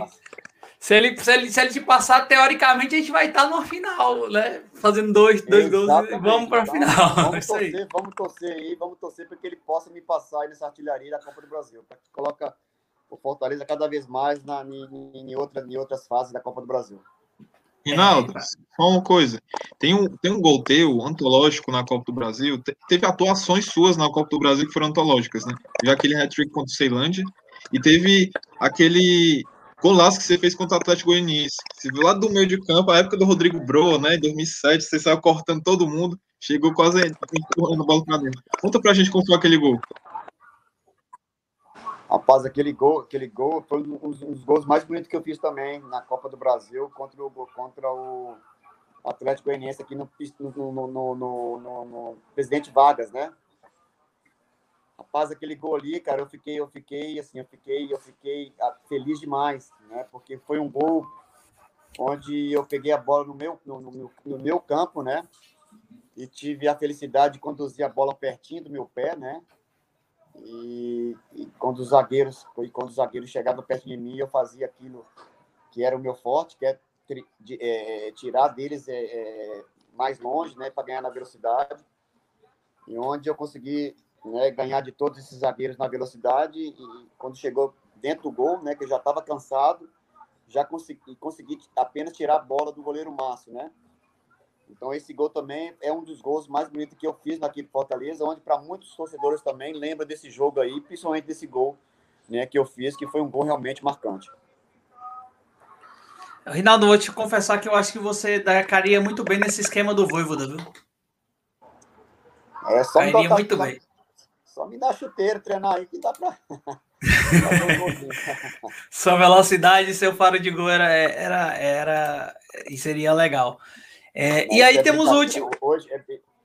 Se ele, se, ele, se ele te passar, teoricamente, a gente vai estar no final, né? Fazendo dois, dois gols e vamos para a final. [laughs] Vamos torcer, aí. vamos torcer aí, vamos torcer para que ele possa me passar aí nessa artilharia da Copa do Brasil. Para que coloca o Fortaleza cada vez mais na, em, em, outra, em outras fases da Copa do Brasil. Rinaldo, só uma coisa. Tem um, tem um gol teu antológico na Copa do Brasil. teve atuações suas na Copa do Brasil que foram antológicas, né? Teve aquele hat-trick contra o Ceilândia e teve aquele golaço que você fez contra o Atlético Goianiense. Você viu lá do meio de campo, a época do Rodrigo Bro, né? Em 2007, você saiu cortando todo mundo, chegou quase empurrando a bola pra dentro. Conta pra gente como foi aquele gol. Rapaz, aquele gol, aquele gol foi um dos, um dos gols mais bonitos que eu fiz também na Copa do Brasil contra o, contra o Atlético Goianiense aqui no, no, no, no, Presidente Vargas, né? Rapaz, aquele gol ali, cara, eu fiquei, eu fiquei, assim, eu fiquei, eu fiquei ah, feliz demais, né? Porque foi um gol onde eu peguei a bola no meu, no, no, no meu campo, né? E tive a felicidade de conduzir a bola pertinho do meu pé, né? E, e, quando os zagueiros quando os zagueiros chegavam perto de mim eu fazia aquilo que era o meu forte que é, de, é tirar deles é, é, mais longe né para ganhar na velocidade. E onde eu consegui né, ganhar de todos esses zagueiros na velocidade. E quando chegou dentro do gol né que eu já estava cansado já consegui consegui apenas tirar a bola do goleiro Márcio né então, esse gol também é um dos gols mais bonitos que eu fiz na equipe Fortaleza, onde para muitos torcedores também lembra desse jogo aí, principalmente desse gol né, que eu fiz, que foi um gol realmente marcante. Rinaldo, vou te confessar que eu acho que você daria muito bem nesse esquema do Voivoda, viu? É, só Cairia muito bem. Só me dá chuteiro, treinar aí que dá para. [laughs] [laughs] Sua velocidade e seu faro de gol era, era, era e seria legal. É, e aí é temos o último. Hoje, é,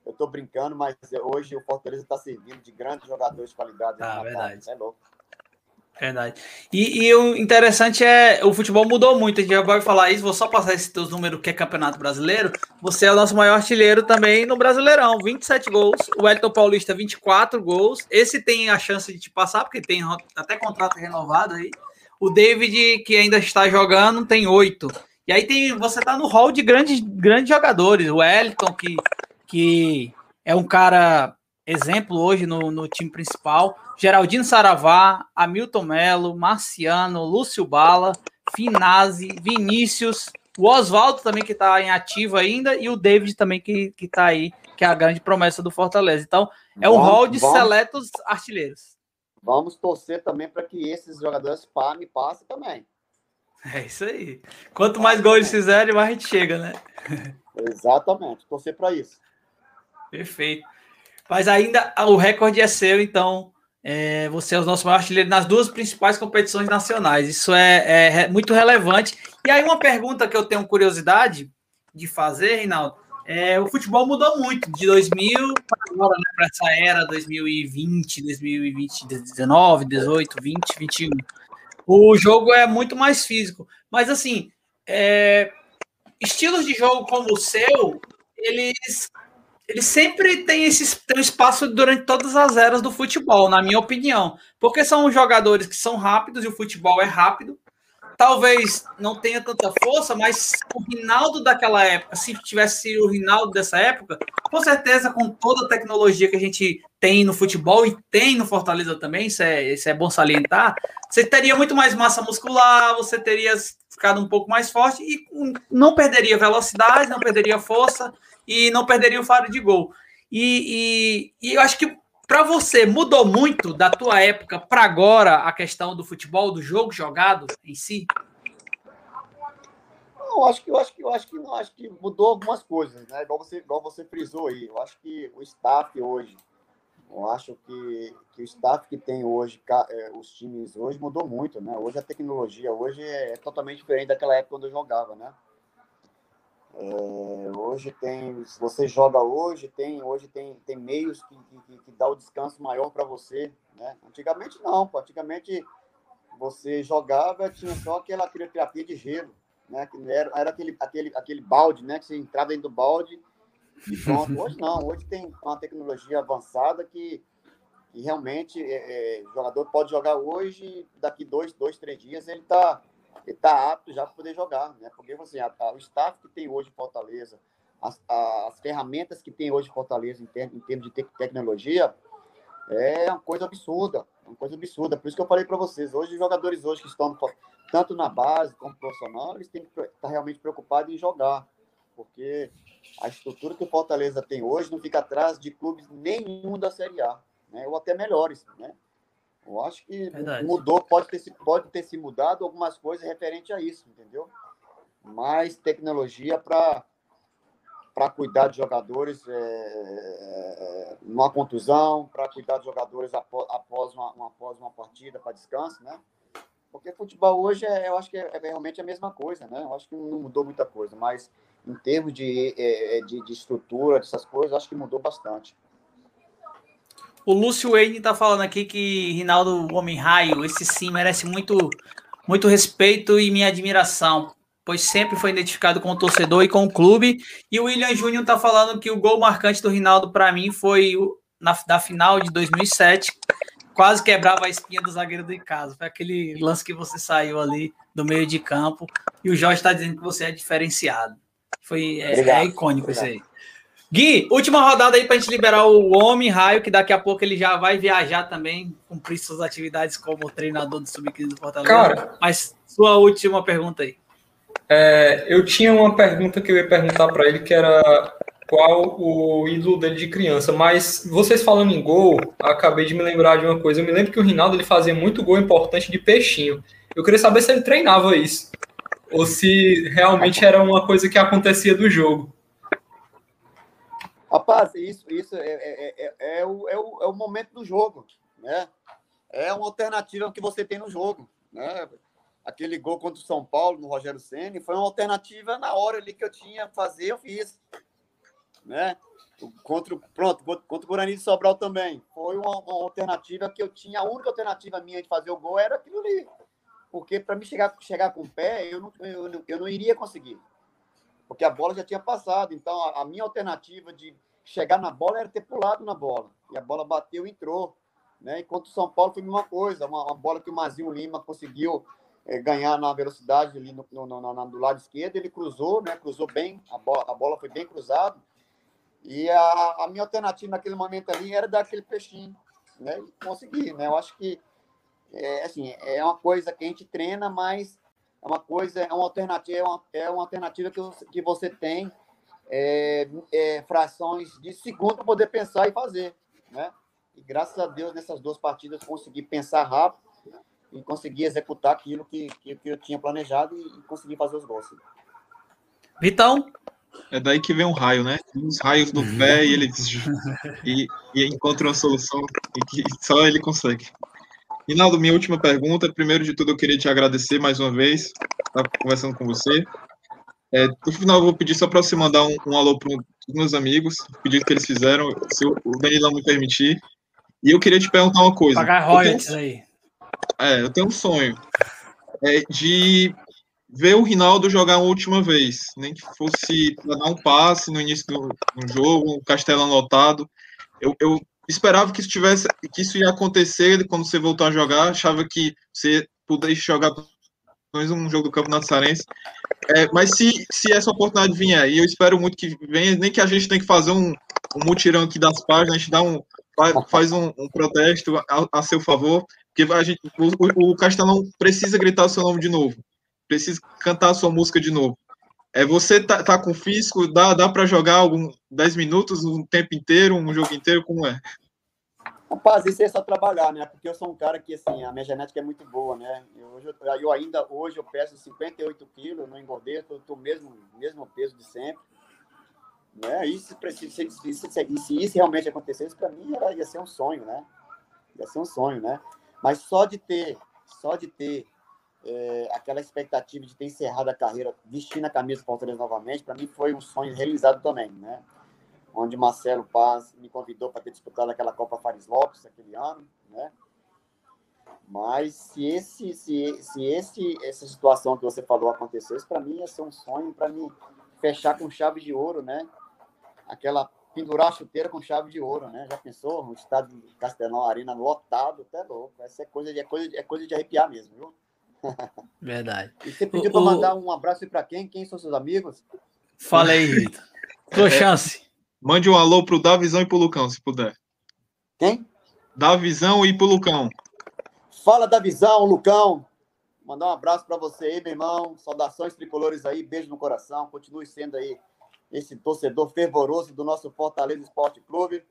eu estou brincando, mas hoje o Fortaleza está servindo de grandes jogadores de qualidade. Ah, verdade. É louco. Verdade. E, e, o interessante é, o futebol mudou muito, a gente já vai falar isso, vou só passar esses teus números que é Campeonato Brasileiro. Você é o nosso maior artilheiro também no Brasileirão, 27 gols. O Elton Paulista, 24 gols. Esse tem a chance de te passar, porque tem até contrato renovado aí. O David, que ainda está jogando, tem 8. E aí tem, você tá no hall de grandes, grandes jogadores. O Elton, que, que é um cara exemplo hoje no, no time principal. Geraldino Saravá, Hamilton Melo, Marciano, Lúcio Bala, Finazzi, Vinícius, o Oswaldo também que está em ativo ainda e o David também que, que tá aí, que é a grande promessa do Fortaleza. Então, é um vamos, hall de vamos, seletos artilheiros. Vamos torcer também para que esses jogadores me passem também. [laughs] É isso aí. Quanto mais gols fizerem, mais a gente chega, né? [laughs] Exatamente. Torcer para isso. Perfeito. Mas ainda o recorde é seu, então é, você é o nosso maior artilheiro nas duas principais competições nacionais. Isso é, é, é, muito relevante. E aí, uma pergunta que eu tenho curiosidade de fazer, Reinaldo. É, o futebol mudou muito de 2000 para agora, né, para essa era 2020, 2020, 19, 18, 20, 21. O jogo é muito mais físico. Mas, assim, é, estilos de jogo como o seu, eles, eles sempre têm, esse, têm espaço durante todas as eras do futebol, na minha opinião. Porque são jogadores que são rápidos e o futebol é rápido talvez não tenha tanta força, mas o Rinaldo daquela época, se tivesse sido o Rinaldo dessa época, com certeza, com toda a tecnologia que a gente tem no futebol e tem no Fortaleza também, isso é, isso é bom salientar, você teria muito mais massa muscular, você teria ficado um pouco mais forte e não perderia velocidade, não perderia força e não perderia o faro de gol. E, e, e eu acho que para você, mudou muito da tua época para agora a questão do futebol, do jogo jogado em si? Não, acho que eu acho que eu acho que não, acho que mudou algumas coisas, né? Igual você, igual você frisou aí. Eu acho que o staff hoje, eu acho que, que o staff que tem hoje, é, os times hoje mudou muito, né? Hoje a tecnologia hoje é totalmente diferente daquela época quando eu jogava, né? É, hoje tem, se você joga hoje, tem hoje tem, tem meios que, que, que dá o descanso maior para você, né? Antigamente não, pô. antigamente você jogava tinha só aquela crioterapia de gelo, né? Que era, era aquele, aquele, aquele balde, né? Que você entrava dentro do balde e pronto. Hoje não, hoje tem uma tecnologia avançada que, que realmente é, é, o jogador pode jogar hoje, daqui dois, dois, três dias ele está ele tá apto já para poder jogar, né? Porque assim, a, a, o staff que tem hoje em Fortaleza, as, as ferramentas que tem hoje em Fortaleza em, ter, em termos de te tecnologia, é uma coisa absurda, uma coisa absurda. Por isso que eu falei para vocês, hoje os jogadores hoje que estão tanto na base como profissional, eles têm que estar tá realmente preocupados em jogar, porque a estrutura que o Fortaleza tem hoje não fica atrás de clubes nenhum da Série A, né? ou até melhores, né? Eu acho que Verdade. mudou, pode ter, se, pode ter se mudado algumas coisas referente a isso, entendeu? Mais tecnologia para para cuidar de jogadores é, é numa contusão, para cuidar de jogadores após, após, uma, uma, após uma partida para descanso, né? Porque futebol hoje, é, eu acho que é, é, realmente a mesma coisa, né? Eu acho que não mudou muita coisa, mas em termos de, é, de, de estrutura, dessas coisas, acho que mudou bastante. O Lúcio Wayne está falando aqui que Rinaldo Homem Raio, esse sim merece muito, muito respeito e minha admiração, pois sempre foi identificado com o torcedor e com o clube. E o William Júnior está falando que o gol marcante do Rinaldo para mim foi na da final de 2007, quase quebrava a espinha do zagueiro do casa. Foi aquele lance que você saiu ali do meio de campo e o Jorge está dizendo que você é diferenciado. Foi é, é icônico isso aí. Gui, última rodada aí para a gente liberar o Homem Raio, que daqui a pouco ele já vai viajar também, cumprir suas atividades como treinador do Sub-15 do Fortaleza. Cara, mas sua última pergunta aí. É, eu tinha uma pergunta que eu ia perguntar para ele, que era qual o ídolo dele de criança, mas vocês falando em gol, acabei de me lembrar de uma coisa. Eu me lembro que o Rinaldo ele fazia muito gol importante de peixinho. Eu queria saber se ele treinava isso, ou se realmente era uma coisa que acontecia do jogo. Rapaz, isso, isso é, é, é, é, o, é, o, é o momento do jogo, né? É uma alternativa que você tem no jogo, né? Aquele gol contra o São Paulo, no Rogério Senna, foi uma alternativa na hora ali que eu tinha fazer, eu fiz, né? Contra, pronto, contra o Guarani de Sobral também. Foi uma, uma, alternativa que eu tinha, a única alternativa minha de fazer o gol era aquilo ali. Porque para mim chegar, chegar com o pé, eu não, eu, eu não iria conseguir porque a bola já tinha passado. Então, a, a, minha alternativa de chegar na bola era ter pulado na bola. E a bola bateu e entrou. Né? Enquanto o São Paulo foi a mesma coisa, uma, uma bola que o Mazinho Lima conseguiu é, ganhar na velocidade ali no, no, no, no, do lado esquerdo, ele cruzou, né? cruzou bem, a bola, a bola foi bem cruzada. E a, a minha alternativa naquele momento ali era dar aquele peixinho, né? E conseguir, né? Eu acho que é, assim, é uma coisa que a gente treina, mas é uma coisa, é uma alternativa, é uma, é uma alternativa que, você, que você tem é, é, frações de segundo para poder pensar e fazer, né? E graças a Deus nessas duas partidas consegui pensar rápido e consegui executar aquilo que, que, que eu tinha planejado e, e consegui fazer os gols. Vitão? É daí que vem um raio, né? Os raios do pé e ele [laughs] e, e encontra uma solução que só ele consegue. Rinaldo, minha última pergunta. Primeiro de tudo, eu queria te agradecer mais uma vez estar conversando com você. É, no final, eu vou pedir só para você mandar um, um alô para os meus amigos, pedido que eles fizeram, se o Danilão me permitir. E eu queria te perguntar uma coisa. Pagar royalties aí. É, eu tenho um sonho é, de ver o Rinaldo jogar uma última vez, nem que fosse para dar um passe no início do, do jogo, um castelo anotado. Eu, eu esperava que isso tivesse, que isso ia acontecer quando você voltar a jogar. Achava que você pudesse jogar mais um jogo do Campeonato Sarense. É, mas se, se essa oportunidade vier, e eu espero muito que venha, nem que a gente tenha que fazer um, um mutirão aqui das páginas, a gente dá um, faz um, um protesto a, a, seu favor, porque a gente, o, o Castelão precisa gritar o seu nome de novo, precisa cantar a sua música de novo. É, você tá, tá com físico, dá, dá para jogar algum 10 minutos, um tempo inteiro, um jogo inteiro, como é? Rapaz, isso é só trabalhar, né? Porque eu sou um cara que, assim, a minha genética é muito boa, né? Eu, eu ainda, hoje, eu peso 58 quilos, não engordei, eu tô mesmo, mesmo peso de sempre. Né? E se, se, se, se isso realmente acontecesse, para mim era, ia ser um sonho, né? Ia ser um sonho, né? Mas só de ter, só de ter é, aquela expectativa de ter encerrado a carreira vestindo a camisa do Fortaleza novamente, para mim foi um sonho realizado também, né? Onde Marcelo Paz me convidou para ter disputado aquela Copa Fares Lopes aquele ano, né? Mas se esse, se, se esse, essa situação que você falou acontecesse, para mim ia ser um sonho para mim fechar com chave de ouro, né? Aquela pendurar a chuteira com chave de ouro, né? Já pensou? O estádio de Castelão Arena lotado, até louco. Essa é coisa de, é coisa, é coisa de arrepiar mesmo, viu? Verdade. E você pediu para mandar um abraço para quem? Quem são seus amigos? Fala aí, Vitor. Tua é, chance. Mande um alô pro Davizão e pro Lucão, se puder. Quem? Davizão e pro Lucão. Fala, Davizão, Lucão. Mandar um abraço para você aí, meu irmão. Saudações tricolores aí, beijo no coração. Continue sendo aí esse torcedor fervoroso do nosso Fortaleza Esporte Clube.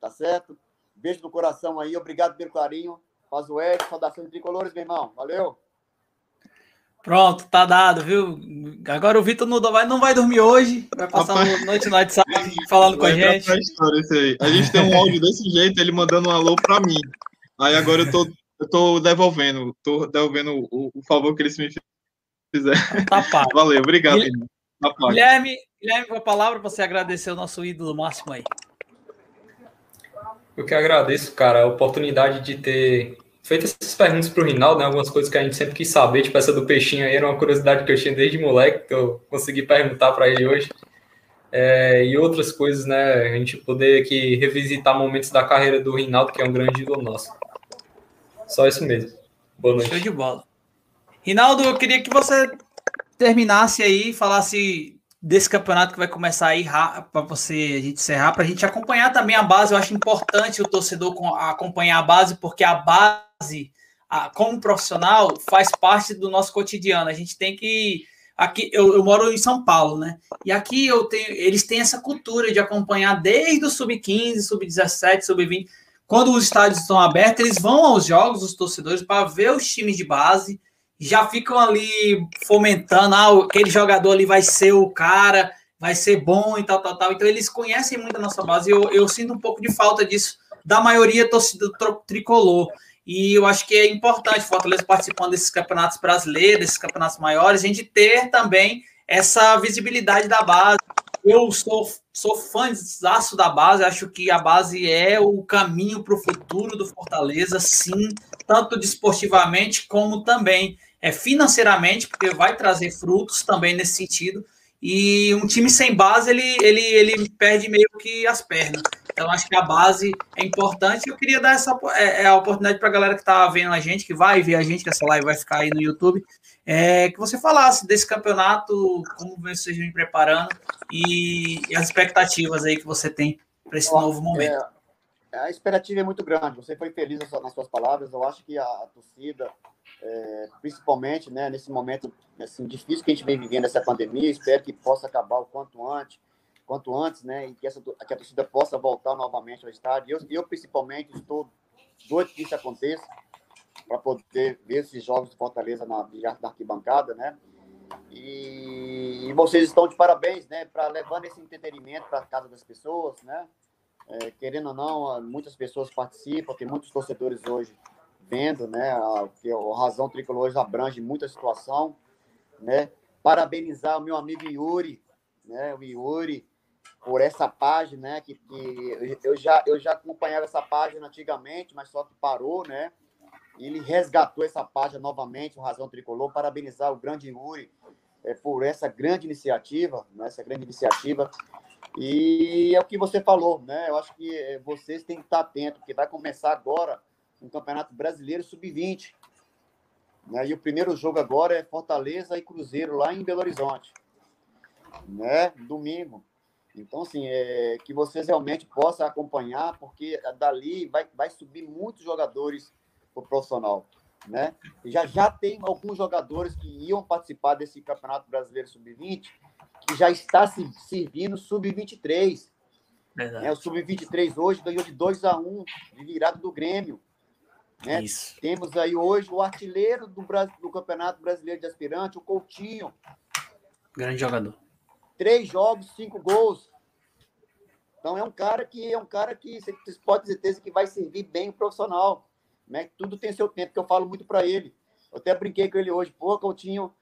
Tá certo? Beijo no coração aí, obrigado pelo carinho. Faz o Ed, saudações tricolores, meu irmão. Valeu! Pronto, tá dado, viu? Agora o Vitor não vai, não vai dormir hoje, vai passar a noite no WhatsApp [laughs] falando com a gente. História, a gente tem um áudio desse jeito, ele mandando um alô para mim. Aí agora eu tô, eu tô devolvendo, tô devolvendo o, o favor que eles me fizeram. Tá pago. [laughs] Valeu, obrigado. Guilherme, tá Guilherme, Guilherme, com a palavra para você agradecer o nosso ídolo máximo aí. Eu que agradeço, cara, a oportunidade de ter feito essas perguntas para o Rinaldo, né, algumas coisas que a gente sempre quis saber, tipo essa do peixinho aí, era uma curiosidade que eu tinha desde moleque, que eu consegui perguntar para ele hoje. É, e outras coisas, né, a gente poder aqui revisitar momentos da carreira do Rinaldo, que é um grande ídolo nosso. Só isso mesmo. Boa noite. Show de bola. Rinaldo, eu queria que você terminasse aí, falasse desse campeonato que vai começar aí para você a gente encerrar, para a gente acompanhar também a base. Eu acho importante o torcedor acompanhar a base, porque a base, a, como profissional, faz parte do nosso cotidiano. A gente tem que. Aqui, eu, eu moro em São Paulo, né? E aqui eu tenho, eles têm essa cultura de acompanhar desde o sub-15, sub-17, sub-20. Quando os estádios estão abertos, eles vão aos jogos, os torcedores, para ver os times de base já ficam ali fomentando, ah, aquele jogador ali vai ser o cara, vai ser bom e tal, tal, tal. Então eles conhecem muito a nossa base eu, eu sinto um pouco de falta disso da maioria torcida tricolor. E eu acho que é importante Fortaleza participando desses campeonatos brasileiros, desses campeonatos maiores, a gente ter também essa visibilidade da base. Eu sou, sou fãzaço da base, acho que a base é o caminho para o futuro do Fortaleza, sim, tanto desportivamente como também é, financeiramente, porque vai trazer frutos também nesse sentido. E um time sem base, ele, ele, ele perde meio que as pernas. Então, acho que a base é importante. Eu queria dar essa é, é a oportunidade para a galera que está vendo a gente, que vai ver a gente, que essa live vai ficar aí no YouTube, é, que você falasse desse campeonato, como vocês vem preparando e, e, as expectativas aí que você tem para esse novo momento. É, a expectativa é muito grande. Você foi feliz nas suas palavras. Eu acho que a, a torcida é, principalmente né, nesse momento assim, difícil que a gente vem vivendo essa pandemia. Espero que possa acabar o quanto antes, quanto antes, né, e que, essa, que a torcida possa voltar novamente ao estádio. Eu, eu principalmente, estou doido que isso aconteça para poder ver esses jogos de Fortaleza na, na arquibancada, né? E, e, vocês estão de parabéns, né, para levando esse entretenimento para casa das pessoas, né? É, querendo ou não, muitas pessoas participam, tem muitos torcedores hoje vendo, né? Que o Razão Tricolor hoje abrange muita situação, né? Parabenizar o meu amigo Yuri, né? O Yuri por essa página, né? Que, que eu já eu já acompanhava essa página antigamente, mas só que parou, né? Ele resgatou essa página novamente, o Razão Tricolor. Parabenizar o grande Yuri é, por essa grande iniciativa, né? Essa grande iniciativa. E é o que você falou, né? Eu acho que é, vocês têm que estar atentos, porque vai começar agora um Campeonato Brasileiro Sub-20. Né? E o primeiro jogo agora é Fortaleza e Cruzeiro, lá em Belo Horizonte. Né? Domingo. Então, assim, é, que vocês realmente possam acompanhar, porque dali vai, vai subir muitos jogadores para o profissional. Né? Já, já tem alguns jogadores que iam participar desse Campeonato Brasileiro Sub-20 que já está se servindo Sub-23. É, o Sub-23 hoje ganhou de 2 a 1 de virada do Grêmio. Né? Temos aí hoje o artilheiro do, do Campeonato Brasileiro de Aspirante, o Coutinho. Grande jogador. Três jogos, cinco gols. Então é um cara que é um cara que você pode ter certeza que vai servir bem o profissional. Né? Tudo tem seu tempo, que eu falo muito para ele. Eu até brinquei com ele hoje, pô, Coutinho,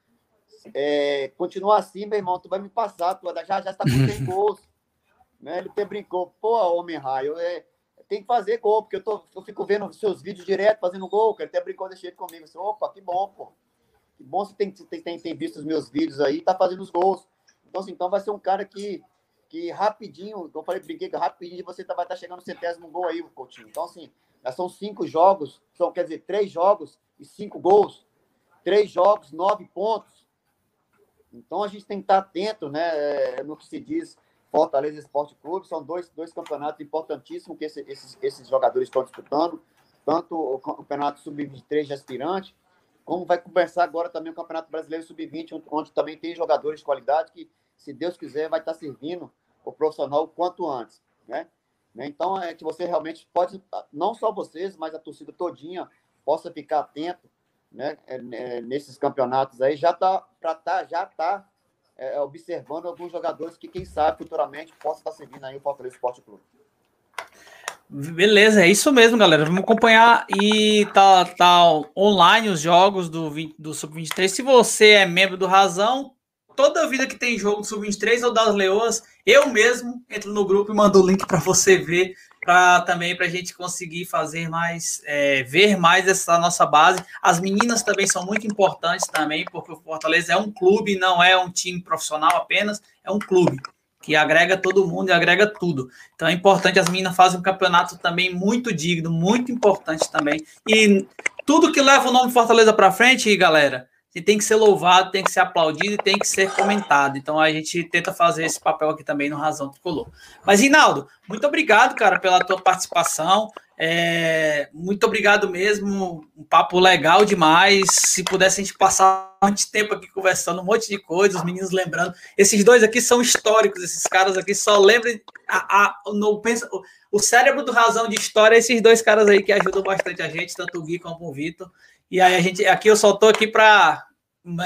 é, continua assim, meu irmão, tu vai me passar, tu já, já está com 100 [laughs] gols. Né? Ele até brincou, pô, homem raio, é, tem que fazer gol, porque eu, tô, eu fico vendo seus vídeos direto fazendo gol, cara. Ele até brincou desse jeito comigo. Assim, Opa, que bom, pô. Que bom você tem, tem, tem, tem visto os meus vídeos aí tá fazendo os gols. Então, assim, então vai ser um cara que, que rapidinho, como eu falei, brinquei, rapidinho você tá, vai estar tá chegando no centésimo gol aí, Coutinho. Então, assim, são cinco jogos, são, quer dizer, três jogos e cinco gols. Três jogos, nove pontos. Então a gente tem que estar atento né, é, no que se diz Fortaleza Esporte Clube. São dois, dois campeonatos importantíssimos que esse, esses, esses jogadores estão disputando. Tanto o campeonato sub-23 de aspirante, como vai começar agora também o Campeonato Brasileiro Sub-20, onde também tem jogadores de qualidade que, se Deus quiser, vai estar servindo o profissional o quanto antes. Né? Então, é que você realmente pode, não só vocês, mas a torcida todinha, possa ficar atento né, é, é, nesses campeonatos aí. Já está tá, já tá é, observando alguns jogadores que, quem sabe, futuramente possa estar servindo aí o Fortaleza Esporte Clube. Beleza, é isso mesmo, galera. Vamos acompanhar e tá, tá online os jogos do, do Sub-23. Se você é membro do Razão, toda vida que tem jogo do Sub-23 ou das Leoas, eu mesmo entro no grupo e mando o link para você ver para também para a gente conseguir fazer mais, é, ver mais essa nossa base. As meninas também são muito importantes também, porque o Fortaleza é um clube, não é um time profissional apenas, é um clube que agrega todo mundo e agrega tudo. Então é importante, as meninas fazem um campeonato também muito digno, muito importante também. E tudo que leva o nome Fortaleza para frente, galera, tem que ser louvado, tem que ser aplaudido e tem que ser comentado. Então a gente tenta fazer esse papel aqui também no Razão Tricolor. Mas, Rinaldo, muito obrigado, cara, pela tua participação. É, muito obrigado mesmo. Um papo legal demais. Se pudesse a gente passar muito tempo aqui conversando um monte de coisas, os meninos lembrando. Esses dois aqui são históricos, esses caras aqui só lembram. A, a, no, pensa, o, cérebro do Razão de História, esses dois caras aí que ajudam bastante a gente, tanto o Gui como o Vitor. E aí a gente, aqui eu só tô aqui para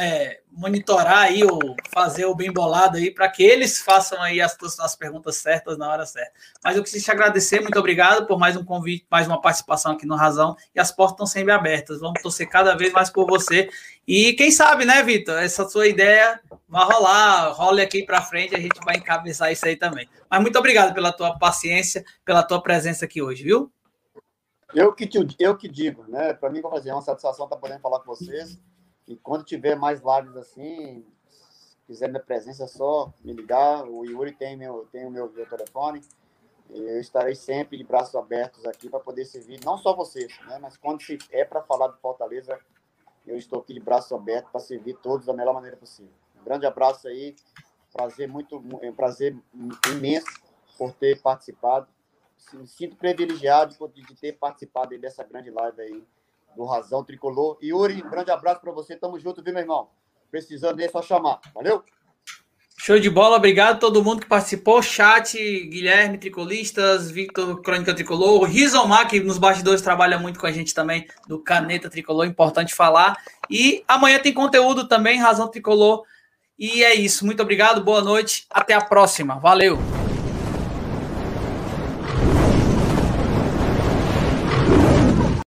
é, monitorar aí ou fazer o bem bolado aí para que eles façam aí as, as perguntas certas na hora certa. Mas eu queria te agradecer, muito obrigado por mais um convite, mais uma participação aqui no Razão e as portas estão sempre abertas. Vamos torcer cada vez mais por você e quem sabe, né, Vitor, essa sua ideia vai rolar, role aqui para frente, a gente vai encabeçar isso aí também. Mas muito obrigado pela tua paciência, pela tua presença aqui hoje, viu? Eu que, te, eu que digo, né? Para mim, fazer, é uma satisfação estar podendo falar com vocês. E quando tiver mais lives assim, se quiser minha presença, é só me ligar. O Yuri tem, meu, tem o meu, meu telefone. Eu estarei sempre de braços abertos aqui para poder servir, não só vocês, né? Mas quando é para falar de Fortaleza, eu estou aqui de braços abertos para servir todos da melhor maneira possível. Um grande abraço aí. Prazer muito, é prazer imenso por ter participado me sinto privilegiado de ter participado dessa grande live aí do Razão Tricolor. E Yuri, um grande abraço para você. Tamo junto, viu, meu irmão? Precisando é só chamar. Valeu! Show de bola, obrigado a todo mundo que participou. Chat, Guilherme, Tricolistas, Victor, Crônica Tricolor, Rizomar, que nos bastidores trabalha muito com a gente também, do Caneta Tricolor, importante falar. E amanhã tem conteúdo também, Razão Tricolor. E é isso, muito obrigado, boa noite, até a próxima, valeu!